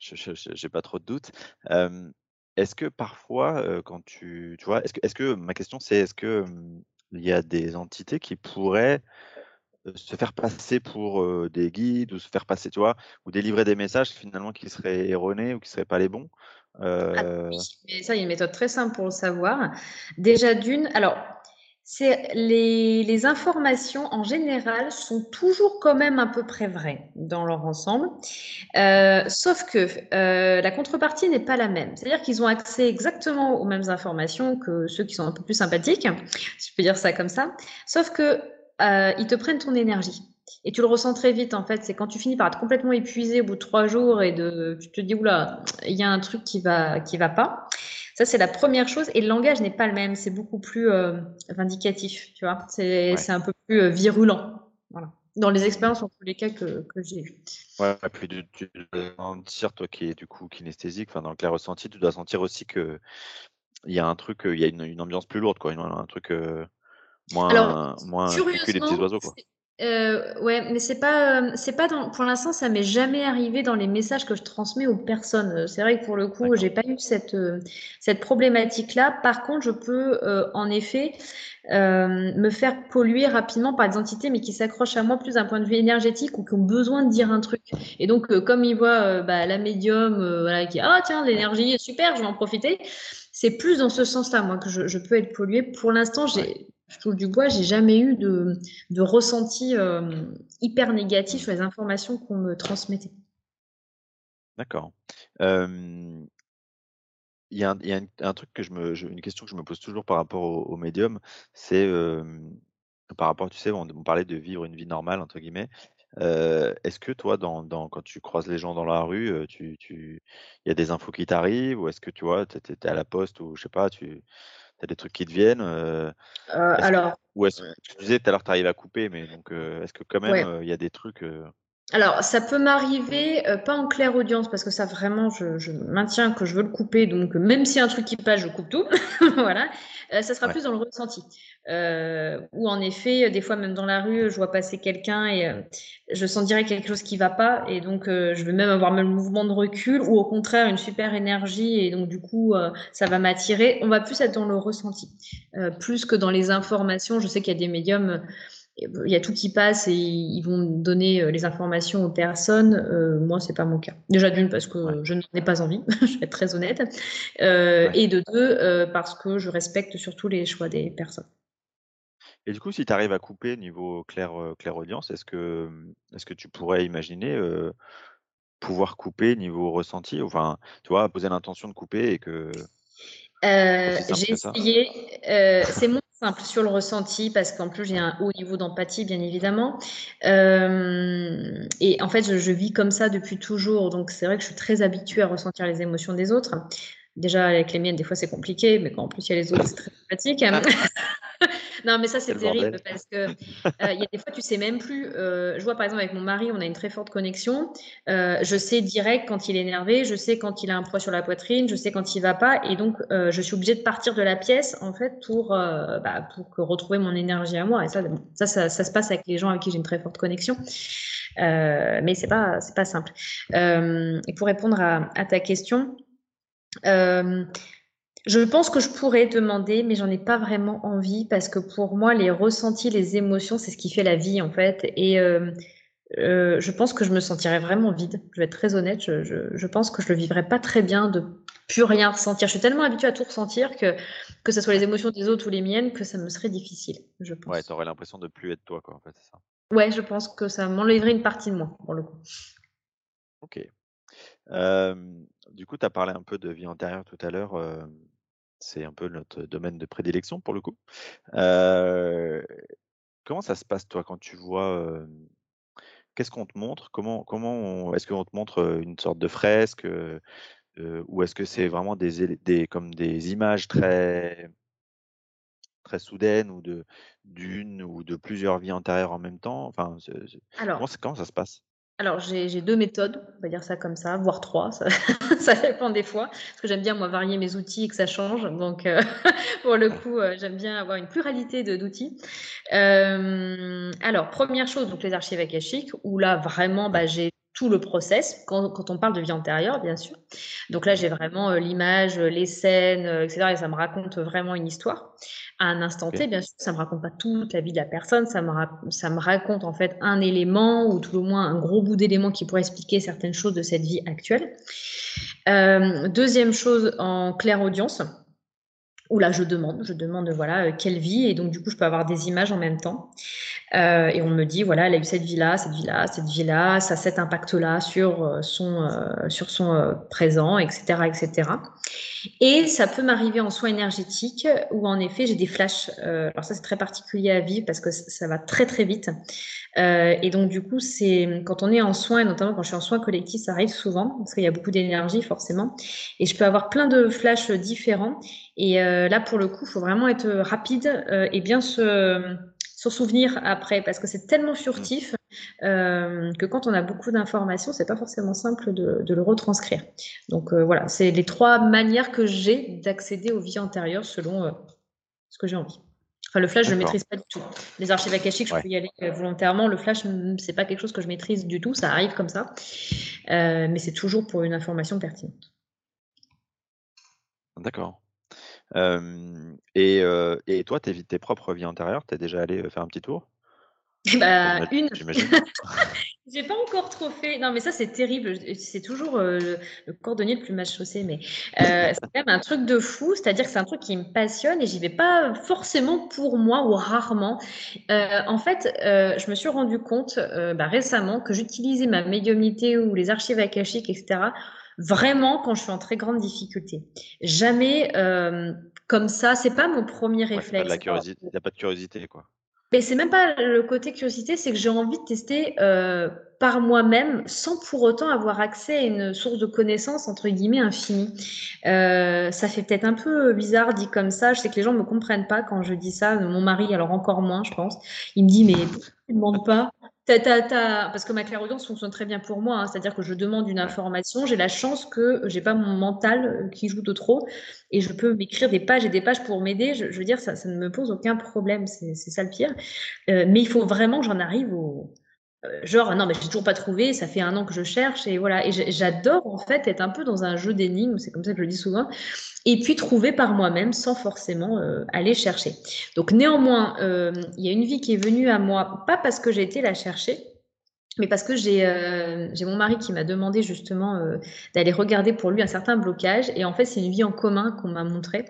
j'ai pas trop de doutes. Euh, est-ce que parfois, quand tu, tu vois, est-ce que, est-ce que ma question c'est, est-ce que il y a des entités qui pourraient se faire passer pour des guides ou se faire passer, tu vois, ou délivrer des messages finalement qui seraient erronés ou qui seraient pas les bons? Ah, oui, mais ça, il y a une méthode très simple pour le savoir. Déjà d'une, alors c'est les, informations en général sont toujours quand même à peu près vraies dans leur ensemble, euh, sauf que euh, la contrepartie n'est pas la même. C'est-à-dire qu'ils ont accès exactement aux mêmes informations que ceux qui sont un peu plus sympathiques, si je peux dire ça comme ça, sauf que euh, ils te prennent ton énergie. Et tu le ressens très vite en fait. C'est quand tu finis par être complètement épuisé au bout de trois jours et de, tu te dis oula, il y a un truc qui va qui va pas. Ça, c'est la première chose. Et le langage n'est pas le même. C'est beaucoup plus euh, vindicatif, tu vois. C'est ouais. un peu plus euh, virulent. Voilà. Dans les expériences, en tous les cas, que, que j'ai eues. Ouais, et puis tu, tu dois sentir, toi qui es du coup kinesthésique, enfin, dans le clair ressenti, tu dois sentir aussi que il y a un truc, il y a une, une ambiance plus lourde, quoi. Un truc euh, moins, Alors, moins que les petits oiseaux, quoi. Euh, ouais, mais c'est pas, c'est pas dans, pour l'instant, ça m'est jamais arrivé dans les messages que je transmets aux personnes. C'est vrai que pour le coup, j'ai pas eu cette, euh, cette problématique-là. Par contre, je peux, euh, en effet, euh, me faire polluer rapidement par des entités, mais qui s'accrochent à moi plus d'un point de vue énergétique ou qui ont besoin de dire un truc. Et donc, euh, comme ils voient euh, bah, la médium, voilà, qui, ah tiens, l'énergie est super, je vais en profiter. C'est plus dans ce sens-là, moi, que je, je peux être polluée. Pour l'instant, j'ai, je touche du bois, j'ai jamais eu de, de ressenti euh, hyper négatif sur les informations qu'on me transmettait. D'accord. Il y a, truc que je me, une question que je me pose toujours par rapport au, médium, c'est par rapport, tu sais, on, parlait de vivre une vie normale entre guillemets. est-ce que toi, quand tu croises les gens dans la rue, il y a des infos qui t'arrivent, ou est-ce que tu vois, tu es, à la poste ou je sais pas, tu as des trucs qui te viennent euh, euh, Alors. Que, ou est-ce que tu disais tout à l'heure, tu arrives à couper, mais donc euh, est-ce que quand même il ouais. y a des trucs alors, ça peut m'arriver, euh, pas en claire audience, parce que ça vraiment, je, maintiens que je veux le couper, donc même s'il y a un truc qui passe, je coupe tout. voilà. Euh, ça sera plus dans le ressenti. Euh, ou en effet, des fois, même dans la rue, je vois passer quelqu'un et je sens direct quelque chose qui va pas, et donc je vais même avoir même le mouvement de recul, ou au contraire, une super énergie, et donc du coup, ça va m'attirer. On va plus être dans le ressenti, plus que dans les informations. Je sais qu'il y a des médiums il y a tout qui passe et ils vont donner euh, les informations aux personnes. Euh, moi, c'est pas mon cas. Déjà d'une parce que je n'en ai pas envie, je vais être très honnête, euh, et de deux parce que je respecte surtout les choix des personnes. Et du coup, si tu arrives à couper niveau clair, clair audience, est-ce que, est que tu pourrais imaginer pouvoir couper niveau ressenti? Enfin, tu vois, poser l'intention de couper et que. J'ai essayé. c'est mon simple sur le ressenti parce qu'en plus j'ai un haut niveau d'empathie bien évidemment. Euh, et en fait je, je, vis comme ça depuis toujours. Donc c'est vrai que je suis très habituée à ressentir les émotions des autres. Déjà avec les miennes des fois c'est compliqué mais quand en plus il y a les autres c'est très sympathique non, mais ça, c'est terrible parce que euh, il y a des fois, tu sais même plus. Euh, je vois par exemple avec mon mari, on a une très forte connexion. Euh, je sais direct quand il est énervé, je sais quand il a un poids sur la poitrine, je sais quand il va pas, et donc je suis obligée de partir de la pièce en fait pour bah, pour retrouver mon énergie à moi. Et ça, ça, ça, ça, se passe avec les gens avec qui j'ai une très forte connexion. mais c'est pas c'est pas simple. et pour répondre à, à ta question. Euh, je pense que je pourrais demander, mais j'en ai pas vraiment envie parce que pour moi, les ressentis, les émotions, c'est ce qui fait la vie en fait. Et euh, euh, je pense que je me sentirais vraiment vide. Je vais être très honnête. Je, pense que je le vivrais pas très bien de plus rien ressentir. Je suis tellement habituée à tout ressentir que que ce soit les émotions des autres ou les miennes, que ça me serait difficile. Je pense. Ouais, aurais l'impression de plus être toi, quoi. En fait, c'est ça. Ouais, je pense que ça m'enlèverait une partie de moi, pour le coup. Ok. du coup, tu as parlé un peu de vie antérieure tout à l'heure. C'est un peu notre domaine de prédilection pour le coup. comment ça se passe toi quand tu vois Qu'est-ce qu'on te montre? Comment, comment est-ce qu'on te montre une sorte de fresque ou est-ce que c'est vraiment des, des, comme des images très très soudaines ou de d'une ou de plusieurs vies antérieures en même temps? Enfin, Alors, comment, comment ça se passe? Alors, j'ai deux méthodes, on va dire ça comme ça, voire trois, ça, dépend des fois, parce que j'aime bien, moi, varier mes outils et que ça change. Donc, euh, pour le coup, euh, j'aime bien avoir une pluralité d'outils. Euh, alors, première chose, donc les archives akashiques, où là, vraiment, bah, j'ai tout le process, quand, quand, on parle de vie antérieure, bien sûr. Donc là, j'ai vraiment l'image, les scènes, etc. Et ça me raconte vraiment une histoire à un instant T. Bien sûr, ça me raconte pas toute la vie de la personne, ça me, ça me raconte en fait un élément ou tout au moins un gros bout d'élément qui pourrait expliquer certaines choses de cette vie actuelle. Euh, deuxième chose en claire audience où là je demande, je demande voilà euh, quelle vie et donc du coup je peux avoir des images en même temps euh, et on me dit voilà elle a eu cette vie là, cette vie là, cette vie là, ça a cet impact là sur euh, son euh, sur son euh, présent, etc etc. Et ça peut m'arriver en soins énergétiques où en effet j'ai des flashs. alors ça c'est très particulier à vivre parce que ça va très très vite et donc du coup c'est quand on est en soins et notamment quand je suis en soins collectifs ça arrive souvent parce qu'il y a beaucoup d'énergie forcément et je peux avoir plein de flashs différents et euh, là, pour le coup, il faut vraiment être rapide euh, et bien se, souvenir après, parce que c'est tellement furtif euh, que quand on a beaucoup d'informations, c'est pas forcément simple de, de le retranscrire. Donc voilà, c'est les trois manières que j'ai d'accéder aux vies antérieures selon ce que j'ai envie. Enfin, le flash, je ne maîtrise pas du tout. Les archives akashiques, je peux y aller volontairement. Le flash, c'est pas quelque chose que je maîtrise du tout. Ça arrive comme ça, mais c'est toujours pour une information pertinente. D'accord et, et toi, tes, tes propres vies antérieures, tu es déjà allé faire un petit tour? Bah, une. J'ai pas encore trop fait. Non, mais ça, c'est terrible. C'est toujours le, cordonnier le plus mal chaussé, mais c'est quand même un truc de fou. C'est-à-dire que c'est un truc qui me passionne et j'y vais pas forcément pour moi ou rarement. en fait, je me suis rendu compte bah, récemment que j'utilisais ma médiumnité ou les archives akashiques, etc vraiment quand je suis en très grande difficulté. Jamais euh, comme ça, c'est pas mon premier réflexe. Il n'y a pas de curiosité, quoi. Mais c'est même pas le côté curiosité, c'est que j'ai envie de tester euh, par moi-même sans pour autant avoir accès à une source de connaissances entre guillemets infinie. Euh, ça fait peut-être un peu bizarre dit comme ça. Je sais que les gens me comprennent pas quand je dis ça. Mon mari, alors encore moins, je pense. Il me dit mais tu ne demandes pas? Parce que ma clairaudience fonctionne très bien pour moi, hein. c'est-à-dire que je demande une information, j'ai la chance que j'ai pas mon mental qui joue de trop et je peux m'écrire des pages et des pages pour m'aider. Je, veux dire, ça, ça, ne me pose aucun problème, c'est ça le pire. Euh, mais il faut vraiment que j'en arrive au, euh, genre non mais j'ai toujours pas trouvé, ça fait un an que je cherche et voilà et j'adore en fait être un peu dans un jeu d'énigmes, c'est comme ça que je le dis souvent, et puis trouver par moi-même sans forcément euh, aller chercher. Donc néanmoins, euh, il y a une vie qui est venue à moi pas parce que j'ai été la chercher, mais parce que j'ai euh, mon mari qui m'a demandé justement euh, d'aller regarder pour lui un certain blocage. Et en fait, c'est une vie en commun qu'on m'a montré.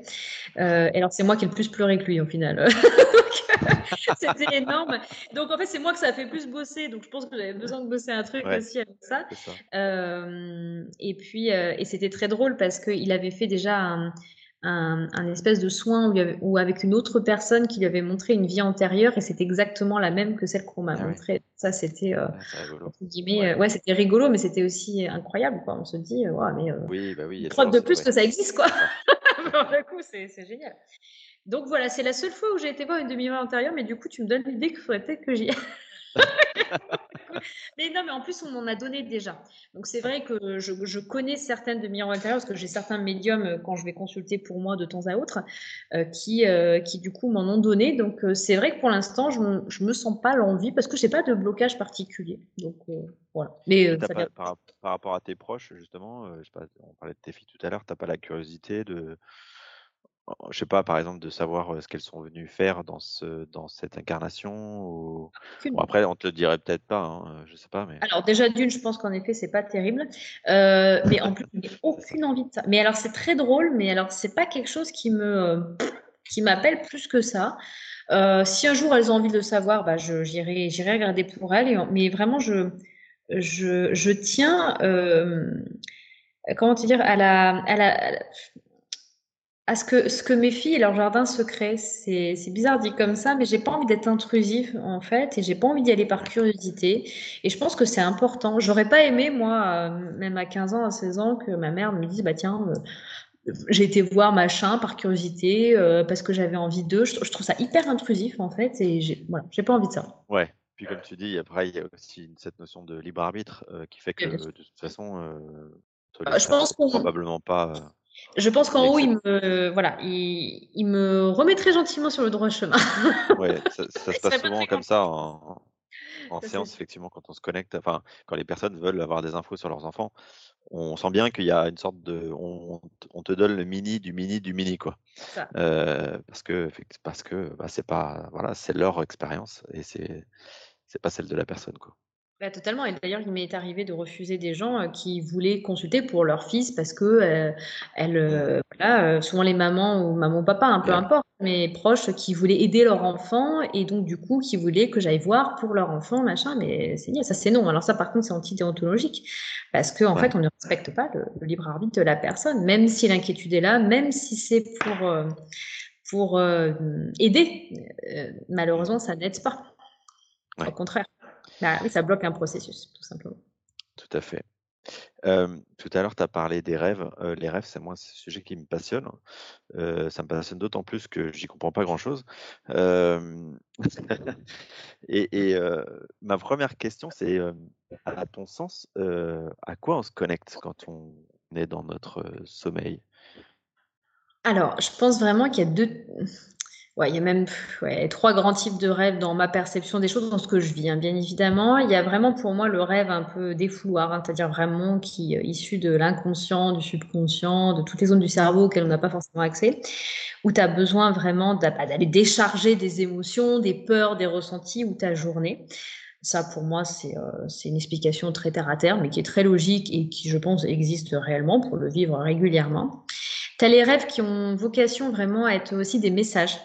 Euh, et alors, c'est moi qui ai le plus pleuré que lui au final. C'était énorme. Donc, en fait, c'est moi que ça a fait plus bosser. Donc, je pense que j'avais besoin de bosser un truc aussi avec ça. ça. Euh, et puis, euh, et c'était très drôle parce qu'il avait fait déjà un, un, espèce de soin ou avec une autre personne qui lui avait montré une vie antérieure et c'est exactement la même que celle qu'on m'a ah montrée. Ça, c'était euh, ouais, ouais. c'était rigolo, mais c'était aussi incroyable. Quoi. On se dit, ouais, mais euh, oui, bah oui, preuve de plus que ça existe, quoi. du coup, c'est génial. Donc voilà, c'est la seule fois où j'ai été voir une demi-vie antérieure, mais du coup, tu me donnes l'idée qu'il faudrait peut-être que j'y aille. Mais non, mais en plus, on m'en a donné déjà. Donc, c'est vrai que je, connais certaines de miroirs intérieurs parce que j'ai certains médiums euh, quand je vais consulter pour moi de temps à autre euh, qui, euh, qui, du coup, m'en ont donné. Donc, c'est vrai que pour l'instant, je ne me sens pas l'envie parce que je n'ai pas de blocage particulier. Donc, voilà. Mais par, rapport à tes proches, justement, je sais pas, on parlait de tes filles tout à l'heure, tu n'as pas la curiosité de je sais pas, par exemple, de savoir ce qu'elles sont venues faire dans, ce, dans cette incarnation ou... après, on te le dirait peut-être pas, hein, je sais pas. Mais... Alors, déjà, d'une, je pense qu'en effet, c'est pas terrible. mais en plus, j'ai aucune envie de ça. Mais alors, c'est très drôle, mais alors, c'est pas quelque chose qui me qui m'appelle plus que ça. si un jour elles ont envie de le savoir, bah, j'irai, j'irai regarder pour elles. mais vraiment, je, je, je tiens, comment te dire, à la, à la, à ce que, ce que mes filles et leur jardin secret. C'est bizarre dit comme ça, mais j'ai pas envie d'être intrusif en fait, et j'ai pas envie d'y aller par curiosité. Et je pense que c'est important. J'aurais pas aimé, moi, euh, même à 15 ans, à 16 ans, que ma mère me dise, bah tiens, euh, j'ai été voir machin par curiosité, euh, parce que j'avais envie d'eux. Je, trouve ça hyper intrusif en fait, et j'ai voilà, pas envie de ça. Ouais. Puis comme tu dis, après, il y a aussi cette notion de libre arbitre qui fait que de toute façon, bah, je pense probablement pas. Je pense qu'en haut, il me, voilà, il, me remettrait gentiment sur le droit chemin. ouais, ça, se passe souvent comme ça en, séance, effectivement, quand on se connecte, enfin, quand les personnes veulent avoir des infos sur leurs enfants, on sent bien qu'il y a une sorte de, on, te donne le mini du mini du mini, quoi. Euh, parce que, parce que, bah, c'est pas, voilà, c'est leur expérience et c'est, c'est pas celle de la personne, quoi. Bah, totalement et d'ailleurs, il m'est arrivé de refuser des gens, euh, qui voulaient consulter pour leur fils parce que, euh, elles, euh, voilà, souvent les mamans ou maman ou papa, hein, peu importe, mes proches qui voulaient aider leur enfant et donc du coup qui voulaient que j'aille voir pour leur enfant, machin, mais c'est ça c'est non. Alors ça par contre c'est anti-déontologique parce qu'en en fait on ne respecte pas le, libre arbitre de la personne, même si l'inquiétude est là, même si c'est pour, pour aider. malheureusement ça n'aide pas. Au contraire. Bah oui, ça bloque un processus, tout simplement. Tout à fait. tout à l'heure, tu as parlé des rêves. les rêves, c'est moi, un sujet qui me passionne. ça me passionne d'autant plus que j'y comprends pas grand-chose. et, ma première question, c'est, à ton sens, à quoi on se connecte quand on est dans notre sommeil? Alors, je pense vraiment qu'il y a deux. Ouais, il y a même trois grands types de rêves dans ma perception des choses, dans ce que je vis, hein, bien évidemment. Il y a vraiment pour moi le rêve un peu défouloir, hein, c'est-à-dire vraiment qui euh, issu de l'inconscient, du subconscient, de toutes les zones du cerveau auxquelles on n'a pas forcément accès, où tu as besoin vraiment bah, d'aller décharger des émotions, des peurs, des ressentis, ou ta journée. Ça, pour moi, euh, c'est une explication très terre à terre, mais qui est très logique et qui, je pense, existe réellement pour le vivre régulièrement. Tu as les rêves qui ont vocation vraiment à être aussi des messages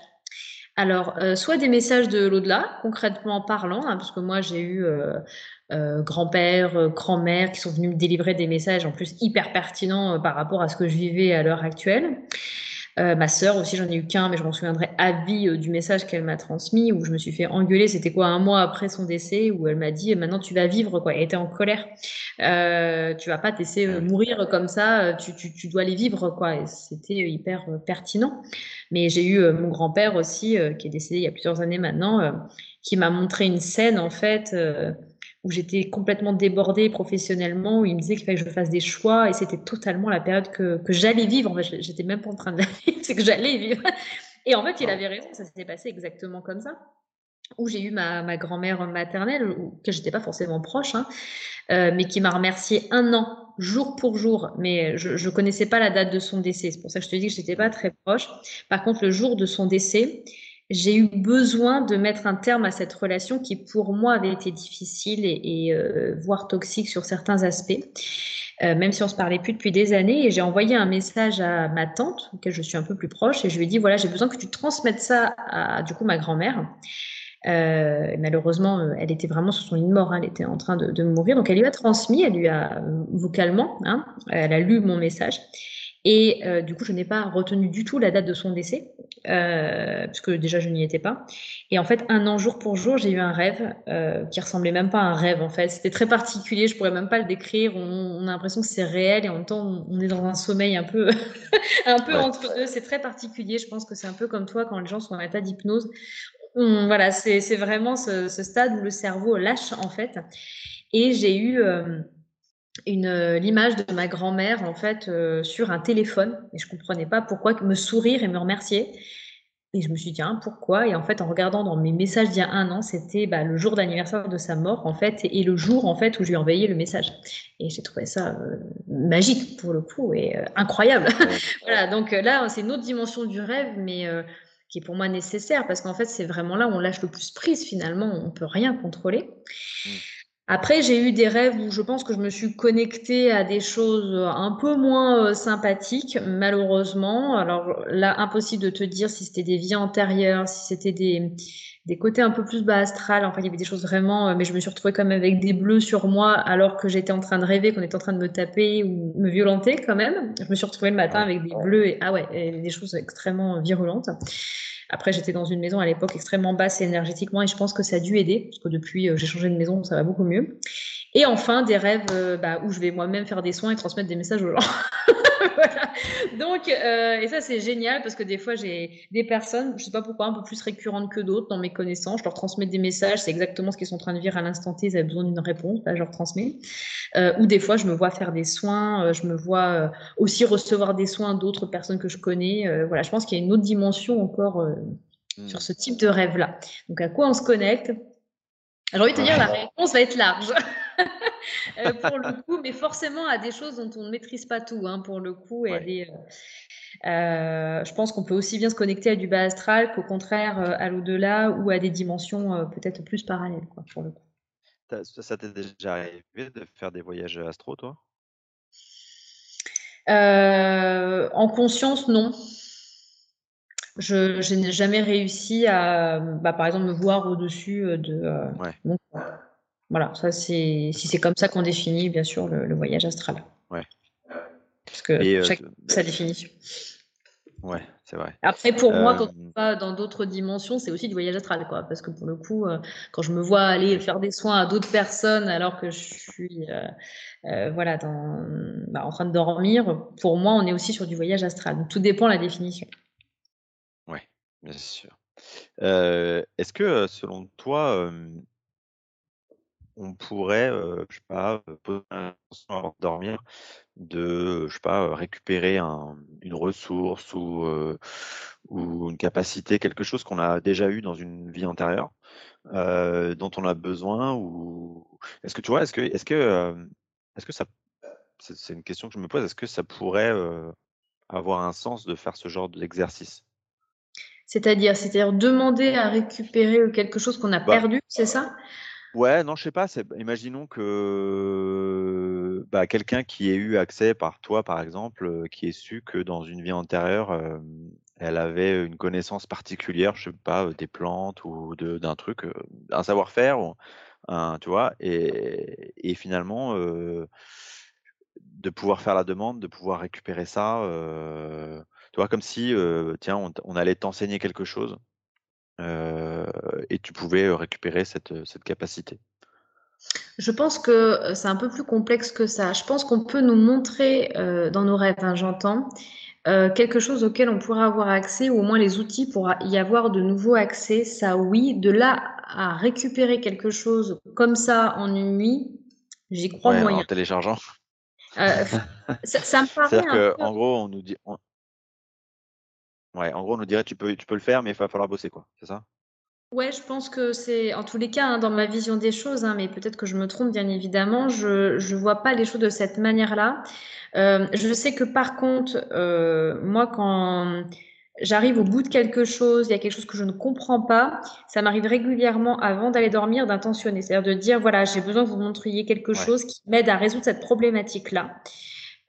alors, euh, soit des messages de l'au-delà, concrètement parlant, hein, parce que moi j'ai eu euh, euh, grand-père, grand-mère qui sont venus me délivrer des messages en plus hyper pertinents par rapport à ce que je vivais à l'heure actuelle. Euh, ma sœur aussi, j'en ai eu qu'un, mais je m'en souviendrai à vie euh, du message qu'elle m'a transmis, où je me suis fait engueuler, c'était quoi, un mois après son décès, où elle m'a dit, maintenant tu vas vivre, quoi. Elle était en colère. Euh, tu vas pas te laisser euh, mourir comme ça, tu, tu, tu dois les vivre, quoi. Et c'était hyper pertinent. Mais j'ai eu mon grand-père aussi, qui est décédé il y a plusieurs années maintenant, qui m'a montré une scène, en fait, où j'étais complètement débordée professionnellement, où il me disait qu'il fallait que je fasse des choix, et c'était totalement la période que, que j'allais vivre. En fait, j'étais même pas en train de vivre, c'est que j'allais vivre. Et en fait, il avait raison, ça s'est passé exactement comme ça. Où j'ai eu ma, ma grand-mère maternelle, que j'étais pas forcément proche, hein, euh, mais qui m'a remercié un an, jour pour jour. Mais je, je connaissais pas la date de son décès. C'est pour ça que je te dis que j'étais pas très proche. Par contre, le jour de son décès, j'ai eu besoin de mettre un terme à cette relation qui pour moi avait été difficile et, euh, voire toxique sur certains aspects, euh, même si on se parlait plus depuis des années. Et j'ai envoyé un message à ma tante, auquel je suis un peu plus proche, et je lui ai dit voilà, j'ai besoin que tu transmettes ça à du coup ma grand-mère. Euh, malheureusement, euh, elle était vraiment sur son lit de mort, hein, elle était en train de, de, mourir. Donc elle lui a transmis, elle lui a vocalement, hein, elle a lu mon message. Et euh, du coup, je n'ai pas retenu du tout la date de son décès, euh, puisque déjà je n'y étais pas. Et en fait, un an jour pour jour, j'ai eu un rêve euh, qui ressemblait même pas à un rêve. En fait, c'était très particulier. Je pourrais même pas le décrire. On, on a l'impression que c'est réel et en même temps, on est dans un sommeil un peu, un peu ouais. entre deux. C'est très particulier. Je pense que c'est un peu comme toi quand les gens sont en état d'hypnose. Voilà, c'est vraiment ce, ce, stade où le cerveau lâche en fait. Et j'ai eu euh, une euh, l'image de ma grand-mère en fait euh, sur un téléphone. Et je comprenais pas pourquoi me sourire et me remercier. Et je me suis dit hein, pourquoi? Et en fait en regardant dans mes messages d'il y a un an c'était bah, le jour d'anniversaire de sa mort en fait et, et, le jour en fait où je lui ai envoyé le message. Et j'ai trouvé ça euh, magique pour le coup et euh, incroyable. Voilà donc là c'est une autre dimension du rêve mais qui est pour moi nécessaire parce qu'en fait c'est vraiment là où on lâche le plus prise finalement. On peut rien contrôler. Mmh. Après, j'ai eu des rêves où je pense que je me suis connectée à des choses un peu moins euh, sympathiques, malheureusement. Alors là, impossible de te dire si c'était des vies antérieures, si c'était des, des côtés un peu plus bas astral. Enfin, il y avait des choses vraiment, euh, mais je me suis retrouvée quand même avec des bleus sur moi alors que j'étais en train de rêver, qu'on était en train de me taper ou me violenter quand même. Je me suis retrouvée le matin avec des bleus et ah ouais, et des choses extrêmement virulentes. Après, j'étais dans une maison à l'époque extrêmement basse énergétiquement et je pense que ça a dû aider parce que depuis, euh, j'ai changé de maison, ça va beaucoup mieux. Et enfin, des rêves euh, bah, où je vais moi-même faire des soins et transmettre des messages aux gens. voilà. Donc, euh, et ça, c'est génial parce que des fois, j'ai des personnes, je sais pas pourquoi, un peu plus récurrentes que d'autres dans mes connaissances. Je leur transmets des messages, c'est exactement ce qu'ils sont en train de vivre à l'instant T, ils avaient besoin d'une réponse, là, je leur transmets. Euh, ou des fois, je me vois faire des soins, euh, je me vois aussi recevoir des soins d'autres personnes que je connais. Euh, voilà, je pense qu'il y a une autre dimension encore mmh. sur ce type de rêve-là. Donc, à quoi on se connecte? J'ai envie de te dire, la réponse va être large. euh, pour le coup, mais forcément à des choses dont on ne maîtrise pas tout, hein, pour le coup. Et ouais. des, euh, euh, je pense qu'on peut aussi bien se connecter à du bas astral qu'au contraire à l'au-delà ou à des dimensions peut-être plus parallèles, quoi, pour le coup. Ça t'est déjà arrivé de faire des voyages astro, toi? Euh, En conscience, non. Je, je n'ai jamais réussi à, bah, par exemple, me voir au-dessus de. Ouais. Mon... Voilà, ça c'est si c'est comme ça qu'on définit bien sûr le, le, voyage astral. Ouais. Parce que Et chaque euh, sa définition. Ouais, c'est vrai. Après, pour euh... moi, quand on va dans d'autres dimensions, c'est aussi du voyage astral, quoi. Parce que pour le coup, euh, quand je me vois aller faire des soins à d'autres personnes alors que je suis, euh, euh, voilà, dans, bah, en train de dormir, pour moi, on est aussi sur du voyage astral. Donc, tout dépend de la définition. Ouais, bien sûr. Est-ce que, selon toi, on pourrait, euh, je sais pas, poser avant de dormir, de, je sais pas, récupérer un, une ressource ou, euh, ou une capacité, quelque chose qu'on a déjà eu dans une vie antérieure, euh, dont on a besoin ou est-ce que tu vois, est-ce que, est-ce que, est-ce que ça, c'est une question que je me pose, est-ce que ça pourrait avoir un sens de faire ce genre d'exercice? C'est-à-dire, c'est-à-dire demander à récupérer quelque chose qu'on a bah, perdu, c'est ça? Ouais, non, je sais pas. Imaginons que bah, quelqu'un qui ait eu accès par toi, par exemple, qui ait su que dans une vie antérieure, elle avait une connaissance particulière, je sais pas, des plantes ou d'un truc, un savoir-faire, tu vois, et, et finalement de pouvoir faire la demande, de pouvoir récupérer ça Tu vois, comme si, tiens, on, allait t'enseigner quelque chose et tu pouvais récupérer cette, cette capacité. Je pense que c'est un peu plus complexe que ça. Je pense qu'on peut nous montrer dans nos rêves, hein, j'entends, quelque chose auquel on pourra avoir accès, ou au moins les outils pour y avoir de nouveaux accès, ça oui. De là à récupérer quelque chose comme ça en une nuit, j'y crois moyen. En téléchargeant. Euh, ça, me paraît. C'est-à-dire qu'en gros, on nous dit. Ouais, en gros, on nous dirait tu peux, tu peux le faire, mais il va falloir bosser, quoi. C'est ça? Ouais, je pense que c'est, en tous les cas, hein, dans ma vision des choses, hein, mais peut-être que je me trompe, bien évidemment, je ne vois pas les choses de cette manière-là. Euh, je sais que par contre, euh, moi, quand j'arrive au bout de quelque chose, il y a quelque chose que je ne comprends pas, ça m'arrive régulièrement avant d'aller dormir d'intentionner, c'est-à-dire de dire voilà, j'ai besoin que vous montriez quelque chose qui m'aide à résoudre cette problématique-là.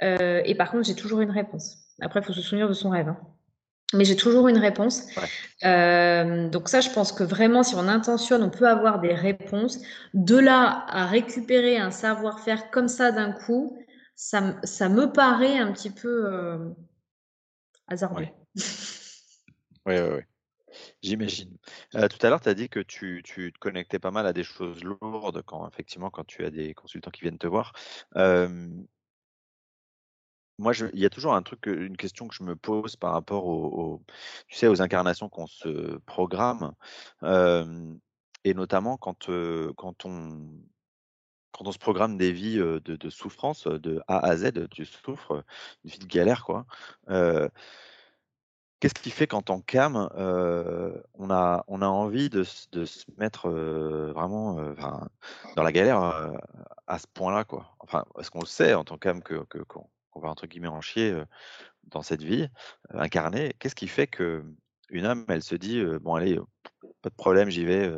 Euh, et par contre, j'ai toujours une réponse. Après, il faut se souvenir de son rêve. Hein. Mais j'ai toujours une réponse. Euh, donc ça, je pense que vraiment, si on intentionne, on peut avoir des réponses. De là à récupérer un savoir-faire comme ça d'un coup, ça, ça, me paraît un petit peu euh, hasardeux. Oui, oui, oui. J'imagine. Euh, tout à l'heure, tu as dit que tu, tu, te connectais pas mal à des choses lourdes quand, effectivement, quand tu as des consultants qui viennent te voir. Moi, il y a toujours un truc, une question que je me pose par rapport aux, tu sais, aux incarnations qu'on se programme, et notamment quand, quand on quand on se programme des vies de, souffrance de A à Z, tu souffres, une vie de galère, quoi. Qu'est-ce qui fait qu'en tant qu'âme, on, a, on a envie de, de se mettre vraiment dans la galère à ce point-là quoi? Enfin, est-ce qu'on sait en tant qu'âme que, va entre guillemets en chier dans cette vie incarnée Qu'est-ce qui fait que une âme, elle se dit bon allez, pas de problème, j'y vais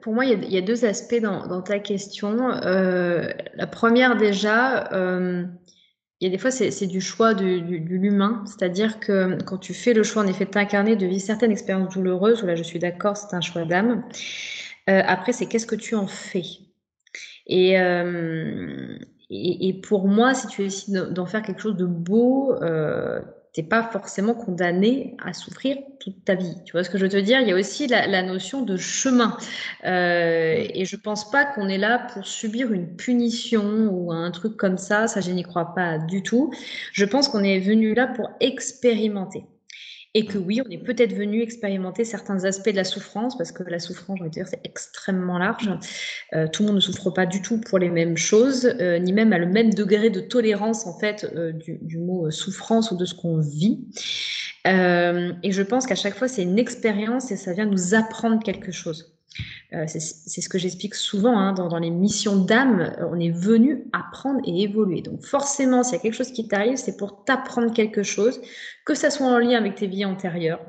pour moi, il y, a deux aspects dans, ta question. la première déjà, il y a des fois, c'est du choix de, l'humain, c'est-à-dire que quand tu fais le choix, en effet, de t'incarner, de vivre certaines expériences douloureuses, là je suis d'accord, c'est un choix d'âme. Après, c'est qu'est-ce que tu en fais? Euh, et, pour moi, si tu décides d'en faire quelque chose de beau, euh, t'es pas forcément condamné à souffrir toute ta vie. Tu vois ce que je veux te dire? Il y a aussi la, notion de chemin. Euh, et je pense pas qu'on est là pour subir une punition ou un truc comme ça. Ça, je n'y crois pas du tout. Je pense qu'on est venu là pour expérimenter et que oui, on est peut-être venu expérimenter certains aspects de la souffrance, parce que la souffrance, je dire, c'est extrêmement large. Euh, tout le monde ne souffre pas du tout pour les mêmes choses, euh, ni même à le même degré de tolérance, en fait, euh, du, du, mot souffrance ou de ce qu'on vit. et je pense qu'à chaque fois, c'est une expérience et ça vient nous apprendre quelque chose. Euh, c'est ce que j'explique souvent hein, dans, les missions d'âme. Euh, on est venu apprendre et évoluer. Donc forcément, s'il y a quelque chose qui t'arrive, c'est pour t'apprendre quelque chose, que ça soit en lien avec tes vies antérieures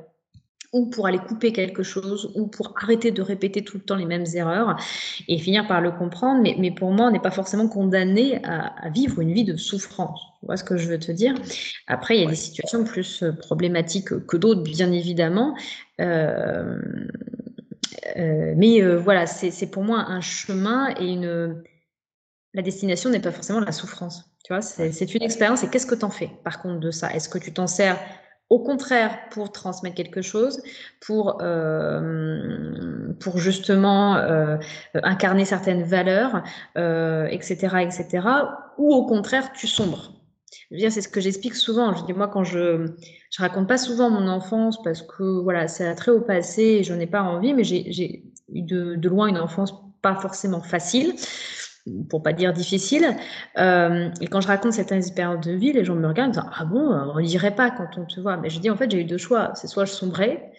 ou pour aller couper quelque chose, ou pour arrêter de répéter tout le temps les mêmes erreurs et finir par le comprendre. Mais, pour moi, on n'est pas forcément condamné à, vivre une vie de souffrance. Tu vois ce que je veux te dire? Après, il y a des situations plus euh, problématiques que d'autres, bien évidemment. Euh, euh, mais euh, voilà, c'est pour moi un chemin et une. La destination n'est pas forcément la souffrance. Tu vois, c'est une expérience. Et qu'est-ce que tu en fais, par contre, de ça? Est-ce que tu t'en sers au contraire pour transmettre quelque chose, pour, euh, pour justement incarner certaines valeurs, etc., etc. Ou au contraire, tu sombres? C'est ce que j'explique souvent. Je dis moi quand je je raconte pas souvent mon enfance parce que voilà c'est très haut passé et je n'ai pas envie, mais j'ai eu de, de, loin une enfance pas forcément facile, pour pas dire difficile. Euh, et quand je raconte cette expérience de vie, les gens me regardent en disant ah bon on dirait pas quand on te voit. Mais je dis en fait j'ai eu deux choix. C'est soit je sombrais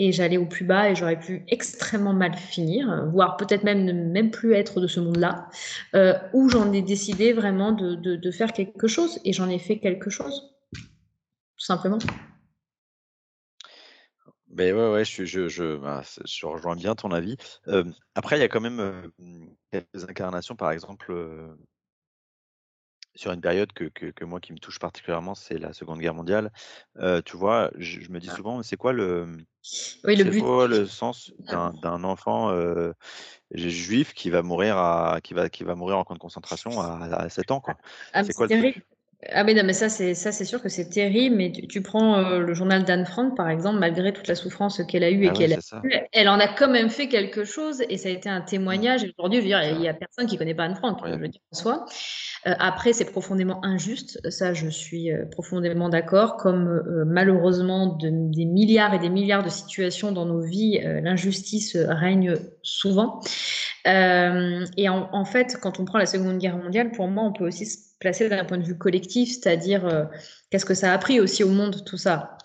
et j'allais au plus bas et j'aurais pu extrêmement mal finir, voire peut-être même ne même plus être de ce monde-là, euh, ou j'en ai décidé vraiment de, de, faire quelque chose et j'en ai fait quelque chose, tout simplement. Ben ouais, ouais, je, je, je, bah, je rejoins bien ton avis. Euh, après, il y a quand même euh, quelques incarnations, par exemple, sur une période que, que, moi qui me touche particulièrement, c'est la Seconde Guerre mondiale. tu vois, je, me dis ah. souvent, c'est quoi le, oui, le, but... quoi le sens ah. d'un enfant juif qui va mourir à qui va qui va mourir en camp de concentration à, à 7 ans quoi? Ah, c'est quoi le Ah mais non, mais ça c'est ça c'est sûr que c'est terrible. Mais tu, prends euh, le journal d'Anne Frank par exemple, malgré toute la souffrance qu'elle a eue et ah qu'elle a eue, elle en a quand même fait quelque chose et ça a été un témoignage. Aujourd'hui, il y a personne qui connaît pas Anne Frank, je veux dire en soi. Euh, après, c'est profondément injuste. Ça, je suis euh, profondément d'accord. Comme malheureusement des milliards et des milliards de situations dans nos vies, l'injustice règne souvent. et en, en, fait, quand on prend la Seconde Guerre mondiale, pour moi, on peut aussi placé d'un point de vue collectif, c'est-à-dire euh, qu'est-ce que ça a appris aussi au monde, tout ça?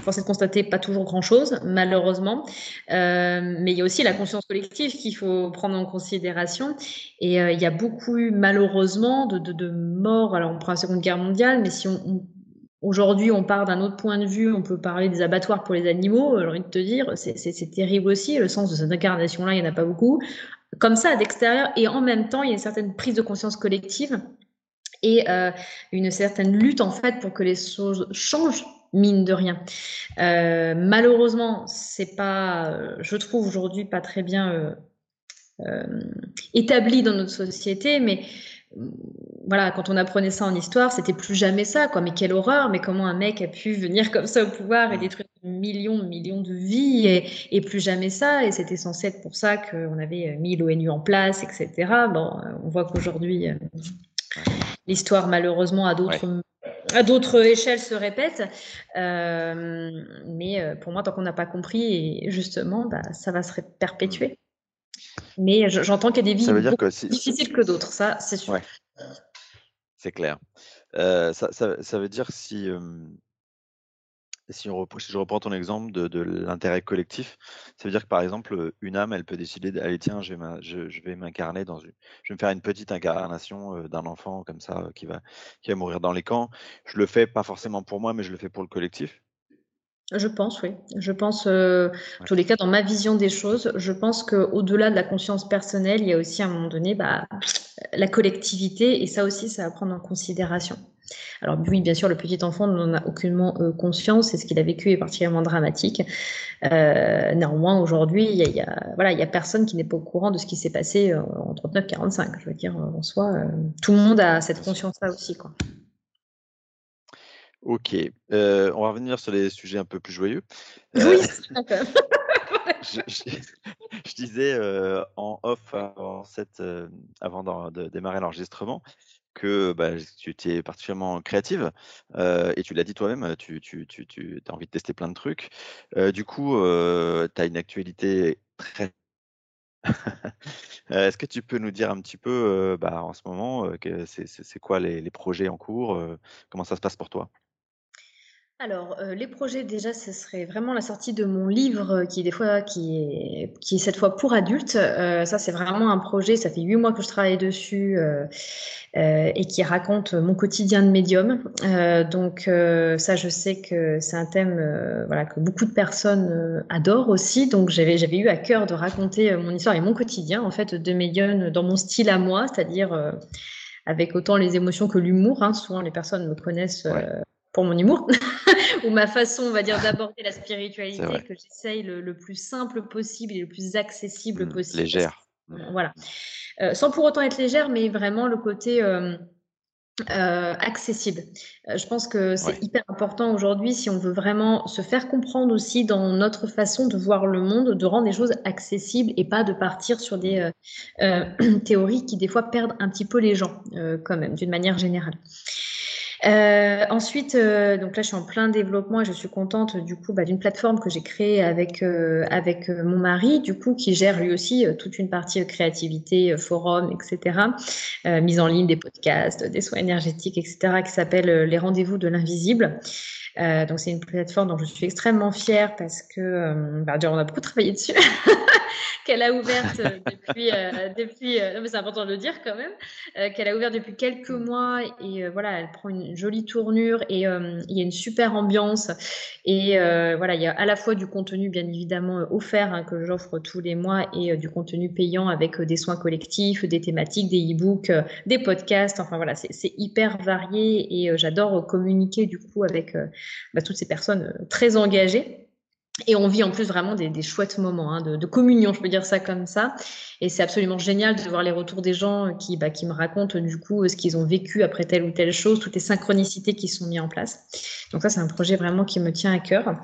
Force est de constater pas toujours grand-chose, malheureusement, euh, mais il y a aussi la conscience collective qu'il faut prendre en considération. Et euh, il y a beaucoup, malheureusement, de, de, de, morts. Alors, on prend la Seconde Guerre mondiale, mais si on, Aujourd'hui, on part d'un autre point de vue, on peut parler des abattoirs pour les animaux, j'ai envie de te dire, c'est terrible aussi, le sens de cette incarnation-là, il n'y en a pas beaucoup. Comme ça, d'extérieur, et en même temps, il y a une certaine prise de conscience collective et euh, une certaine lutte en fait pour que les choses changent mine de rien. Euh, malheureusement, c'est pas, euh, je trouve aujourd'hui pas très bien établi dans notre société, mais voilà, quand on apprenait ça en histoire, c'était plus jamais ça, quoi. Mais quelle horreur! Mais comment un mec a pu venir comme ça au pouvoir et détruire millions, millions de vies et, et plus jamais ça. Et c'était censé être pour ça qu'on avait mis l'ONU en place, etc. Bon, on voit qu'aujourd'hui, l'histoire malheureusement à d'autres à d'autres échelles se répète. Euh, mais euh, pour moi, tant qu'on n'a pas compris, et justement, bah, ça va se perpétuer. Mais j'entends qu'il y a des vies plus difficiles que d'autres, ça, c'est sûr. C'est clair. Euh, ça, ça, ça, veut dire si si, je reprends ton exemple de, l'intérêt collectif, ça veut dire que par exemple, une âme, elle peut décider, allez, tiens, je vais m'incarner dans une, je vais me faire une petite incarnation d'un enfant comme ça qui va, qui va mourir dans les camps. Je le fais pas forcément pour moi, mais je le fais pour le collectif. Je pense, oui. Je pense, en tous les cas, dans ma vision des choses, je pense qu'au-delà de la conscience personnelle, il y a aussi à un moment donné bah, la collectivité, et ça aussi, ça à prendre en considération. Alors oui, bien sûr, le petit enfant n'en a aucunement euh, conscience et ce qu'il a vécu est particulièrement dramatique. Euh, néanmoins, aujourd'hui, il y a, voilà, il y a personne qui n'est pas au courant de ce qui s'est passé euh, en 39-45. Je veux dire, en soi, tout le monde a cette conscience-là aussi. Quoi. Ok, on va revenir sur les sujets un peu plus joyeux. oui, je, je, disais en off avant, cette, avant de démarrer l'enregistrement que bah, tu étais particulièrement créative et tu l'as dit toi-même, tu, tu, tu, tu as envie de tester plein de trucs. du coup, tu as une actualité très... Est-ce que tu peux nous dire un petit peu bah, en ce moment, c'est quoi les, les, projets en cours Comment ça se passe pour toi? Alors, euh, les projets, déjà, ce serait vraiment la sortie de mon livre euh, qui est des fois, qui est, qui est cette fois pour adultes. Euh, ça, c'est vraiment un projet, ça fait huit mois que je travaille dessus et qui raconte mon quotidien de médium. donc, ça, je sais que c'est un thème voilà, que beaucoup de personnes adorent aussi. Donc, j'avais, j'avais eu à cœur de raconter mon histoire et mon quotidien, en fait, de médium dans mon style à moi, c'est-à-dire avec autant les émotions que l'humour. Hein. Souvent, les personnes me connaissent pour mon humour, ou ma façon, on va dire, d'aborder la spiritualité, que j'essaye le, plus simple possible et le plus accessible mmh, possible. Légère. voilà. Euh, sans pour autant être légère, mais vraiment le côté euh, euh, accessible. je pense que c'est hyper important aujourd'hui si on veut vraiment se faire comprendre aussi dans notre façon de voir le monde, de rendre les choses accessibles et pas de partir sur des théories qui des fois perdent un petit peu les gens, quand même, d'une manière générale. Euh, ensuite, euh, donc là, je suis en plein développement et je suis contente du coup bah, d'une plateforme que j'ai créée avec euh, avec mon mari, du coup, qui gère lui aussi toute une partie créativité, forum, etc. mise en ligne des podcasts, des soins énergétiques, etc. qui s'appelle les rendez-vous de l'invisible. donc c'est une plateforme dont je suis extrêmement fière parce que bah, on a beaucoup travaillé dessus. qu'elle a ouverte euh, depuis, euh, depuis euh, c'est important de le dire quand même, qu'elle a ouvert depuis quelques mois et voilà, elle prend une jolie tournure et il y a une super ambiance et voilà, il y a à la fois du contenu bien évidemment offert hein, que j'offre tous les mois et du contenu payant avec des soins collectifs, des thématiques, des e-books, des podcasts, enfin voilà, c'est hyper varié et j'adore communiquer du coup avec bah, toutes ces personnes très engagées. Et on vit en plus vraiment des, chouettes moments hein, de, communion, je peux dire ça comme ça. Et c'est absolument génial de voir les retours des gens qui, bah, me racontent du coup ce qu'ils ont vécu après telle ou telle chose, toutes les synchronicités qui sont mises en place. Donc ça, c'est un projet vraiment qui me tient à cœur.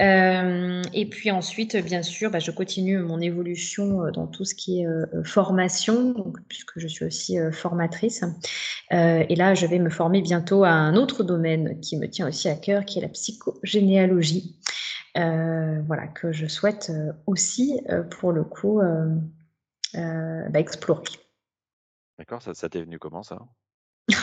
Euh, et puis ensuite, bien sûr, bah, je continue mon évolution euh, dans tout ce qui est euh, formation, puisque je suis aussi formatrice. Et là, je vais me former bientôt à un autre domaine qui me tient aussi à cœur, qui est la psychogénéalogie. Euh, voilà, que je souhaite euh, aussi, euh, pour le coup, bah, explorer. D'accord, ça, ça t'est venu comment ça?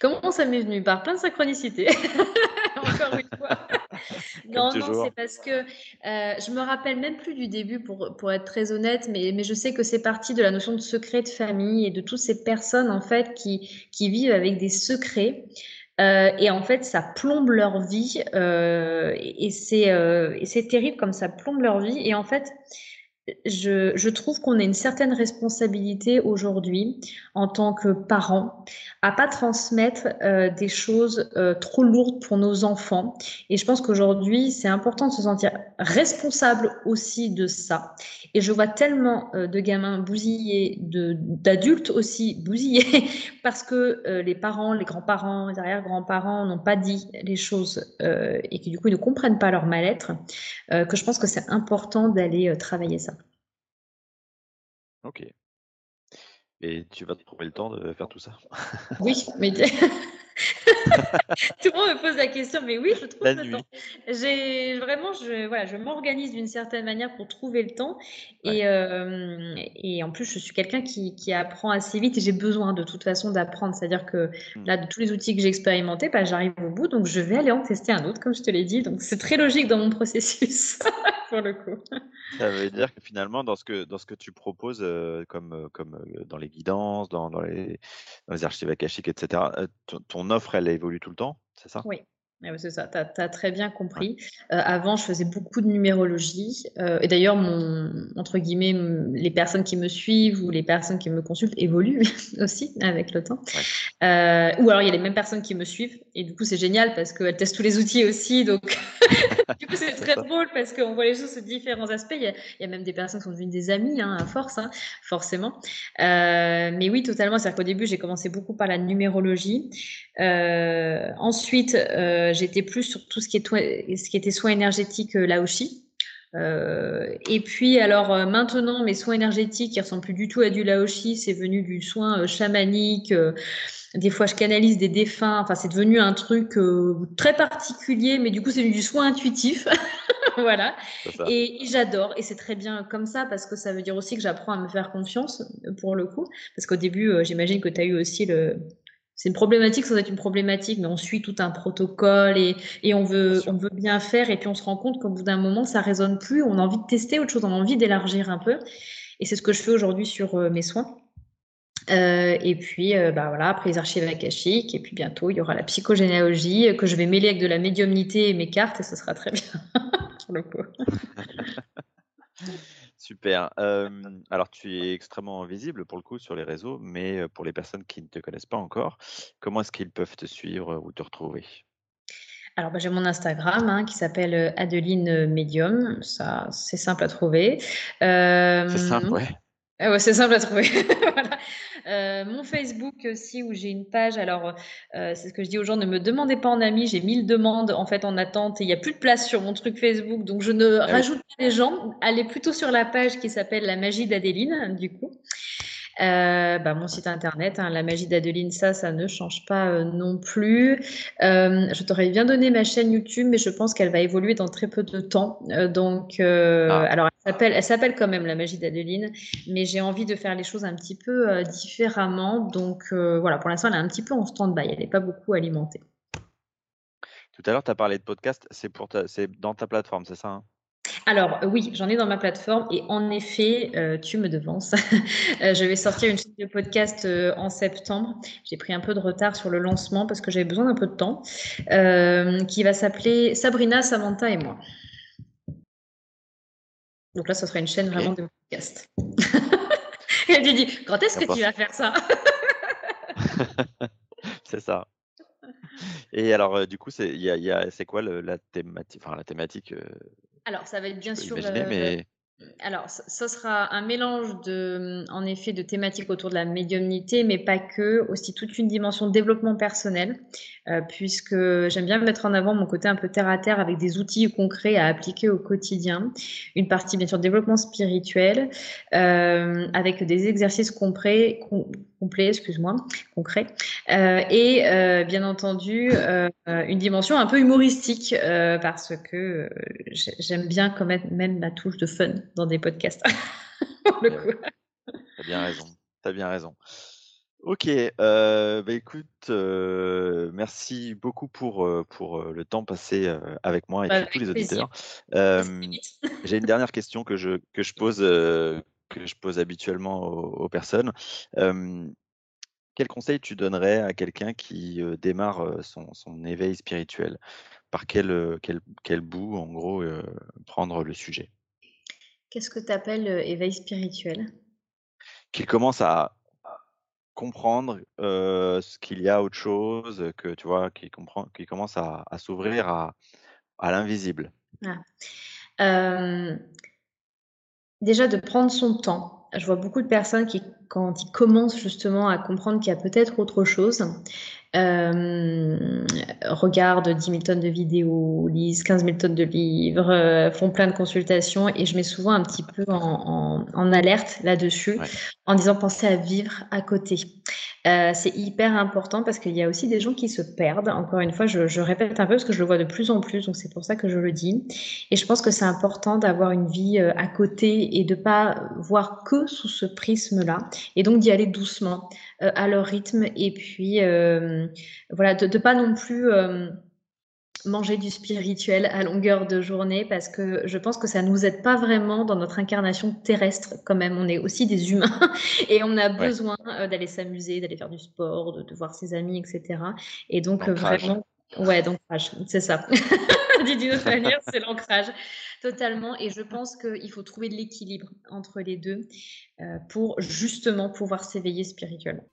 Comment ça m'est venu? Par plein de synchronicité. Encore une fois. non, non, c'est parce que euh, je me rappelle même plus du début, pour, pour être très honnête, mais, mais je sais que c'est parti de la notion de secret de famille et de toutes ces personnes en fait qui, qui vivent avec des secrets. Euh, et en fait, ça plombe leur vie. Euh, et c'est euh, terrible comme ça plombe leur vie. Et en fait, je, je, trouve qu'on a une certaine responsabilité aujourd'hui en tant que parents à pas transmettre euh, des choses euh, trop lourdes pour nos enfants. Et je pense qu'aujourd'hui, c'est important de se sentir responsable aussi de ça. Et je vois tellement euh, de gamins bousillés, d'adultes aussi bousillés, parce que euh, les parents, les grands-parents, les arrière-grands-parents n'ont pas dit les choses euh, et qui du coup ils ne comprennent pas leur mal-être, euh, que je pense que c'est important d'aller travailler ça. Ok. Et tu vas te trouver le temps de faire tout ça? Oui, mais tout le monde me pose la question, mais oui, je trouve la le temps. J'ai vraiment, je, voilà, je m'organise d'une certaine manière pour trouver le temps. Et, euh, et en plus, je suis quelqu'un qui, qui, apprend assez vite et j'ai besoin de toute façon d'apprendre. C'est-à-dire que mmh. là, de tous les outils que j'ai expérimentés, bah, j'arrive au bout, donc je vais aller en tester un autre, comme je te l'ai dit. Donc c'est très logique dans mon processus, pour le coup. Ça veut dire que finalement, dans ce que, dans ce que tu proposes, euh, comme, euh, comme euh, dans les guidances, dans, dans, les, dans les archives akashiques, etc., euh, ton, ton offre, elle évolue tout le temps, c'est ça? Oui. C'est ça, tu as, très bien compris. Euh, avant, je faisais beaucoup de numérologie. Euh, et d'ailleurs, entre guillemets, les personnes qui me suivent ou les personnes qui me consultent évoluent aussi avec le temps. Ouais. Euh, ou alors, il y a les mêmes personnes qui me suivent. Et du coup, c'est génial parce qu'elles testent tous les outils aussi. Donc, du coup, c'est très drôle parce qu'on voit les choses sous différents aspects. Il y, a, il y, a, même des personnes qui sont devenues des amis, hein, à force, hein, forcément. Mais oui, totalement. C'est-à-dire qu'au début, j'ai commencé beaucoup par la numérologie. Ensuite, j'étais plus sur tout ce qui, est ce qui était soins énergétiques euh, Laoshi. Euh, et puis, alors euh, maintenant, mes soins énergétiques, qui ressemblent plus du tout à du Laoshi, c'est venu du soin chamanique. des fois, je canalise des défunts. Enfin, c'est devenu un truc très particulier, mais du coup, c'est du soin intuitif. voilà. Et, et j'adore. Et c'est très bien comme ça, parce que ça veut dire aussi que j'apprends à me faire confiance, pour le coup. Parce qu'au début, j'imagine que tu as eu aussi le c'est une problématique ça doit être une problématique, mais on suit tout un protocole et, et on, veut, on veut bien faire. Et puis on se rend compte qu'au bout d'un moment, ça résonne plus. On a envie de tester autre chose, on a envie d'élargir un peu. Et c'est ce que je fais aujourd'hui sur euh, mes soins. Euh, et puis, euh, bah voilà, après les archives akashiques, et puis bientôt il y aura la psychogénéalogie que je vais mêler avec de la médiumnité et mes cartes, et ce sera très bien pour le coup. Super. Euh, alors, tu es extrêmement visible pour le coup sur les réseaux, mais pour les personnes qui ne te connaissent pas encore, comment est-ce qu'ils peuvent te suivre ou te retrouver? Alors, bah, j'ai mon Instagram hein, qui s'appelle Adeline Medium. Ça, c'est simple à trouver. Euh, c'est simple, ouais. Ouais c'est simple à trouver. voilà. Euh, mon Facebook aussi, où j'ai une page. Alors, euh, c'est ce que je dis aux gens, ne me demandez pas en ami. J'ai mille demandes en fait en attente et il n'y a plus de place sur mon truc Facebook. Donc, je ne ah rajoute pas les gens. Allez plutôt sur la page qui s'appelle La magie d'Adéline, du coup. Euh, bah, mon site internet, hein, la magie d'Adeline, ça, ça ne change pas euh, non plus. Euh, je t'aurais bien donné ma chaîne YouTube, mais je pense qu'elle va évoluer dans très peu de temps. Euh, donc, ah. alors, elle s'appelle, elle s'appelle quand même la magie d'Adeline, mais j'ai envie de faire les choses un petit peu différemment. Donc, voilà, pour l'instant, elle est un petit peu en stand-by. Elle n'est pas beaucoup alimentée. Tout à l'heure, tu as parlé de podcast. C'est pour c'est dans ta plateforme, c'est ça hein? Alors oui, j'en ai dans ma plateforme et en effet, euh, tu me devances. euh, je vais sortir une suite de podcast euh, en septembre. J'ai pris un peu de retard sur le lancement parce que j'avais besoin d'un peu de temps, euh, qui va s'appeler Sabrina, Samantha et moi. Donc là, ce sera une chaîne vraiment de podcast. et elle lui dit, quand est-ce que tu vas faire ça? C'est ça. Et alors, du coup, c'est quoi le, la thématique, enfin, la thématique Alors, ça va être bien sûr. mais alors, ce sera un mélange de, en effet, de thématiques autour de la médiumnité, mais pas que, aussi toute une dimension de développement personnel, euh, puisque j'aime bien mettre en avant mon côté un peu terre à terre avec des outils concrets à appliquer au quotidien. Une partie, bien sûr, développement spirituel, euh, avec des exercices complets, complet, excuse-moi, concret, euh, et euh, bien entendu euh, une dimension un peu humoristique parce que j'aime bien quand même, même la touche de fun dans des podcasts. T'as bien raison, t'as bien raison. Ok, bah écoute, merci beaucoup pour, pour le temps passé avec moi et bah, tous les auditeurs. J'ai une dernière question que je, que je pose que je pose habituellement aux, personnes. quel conseil tu donnerais à quelqu'un qui démarre son, éveil spirituel? Par quel, quel, quel, bout, en gros, prendre le sujet? Qu'est-ce que tu appelles éveil spirituel? Qu'il commence à comprendre ce qu'il y a autre chose, que tu vois, qui comprend, qui commence à, s'ouvrir à, à l'invisible. Ah déjà de prendre son temps. Je vois beaucoup de personnes qui, quand ils commencent justement à comprendre qu'il y a peut-être autre chose, euh, regardent 10 000 tonnes de vidéos, lisent 15 000 tonnes de livres, euh, font plein de consultations et je mets souvent un petit peu en, alerte là-dessus en disant pensez à vivre à côté. Euh, c'est hyper important parce qu'il y a aussi des gens qui se perdent. Encore une fois, je, répète un peu parce que je le vois de plus en plus, donc c'est pour ça que je le dis. Et je pense que c'est important d'avoir une vie euh, à côté et de pas voir que sous ce prisme-là, et donc d'y aller doucement, euh, à leur rythme, et puis voilà, de, ne pas non plus manger du spirituel à longueur de journée parce que je pense que ça nous aide pas vraiment dans notre incarnation terrestre quand même. On est aussi des humains et on a besoin euh, d'aller s'amuser, d'aller faire du sport, de, voir ses amis, etc. Et donc euh, vraiment, ouais, donc c'est ça. Dit d'une autre manière, c'est l'ancrage totalement. Et je pense qu'il faut trouver de l'équilibre entre les deux euh, pour justement pouvoir s'éveiller spirituellement.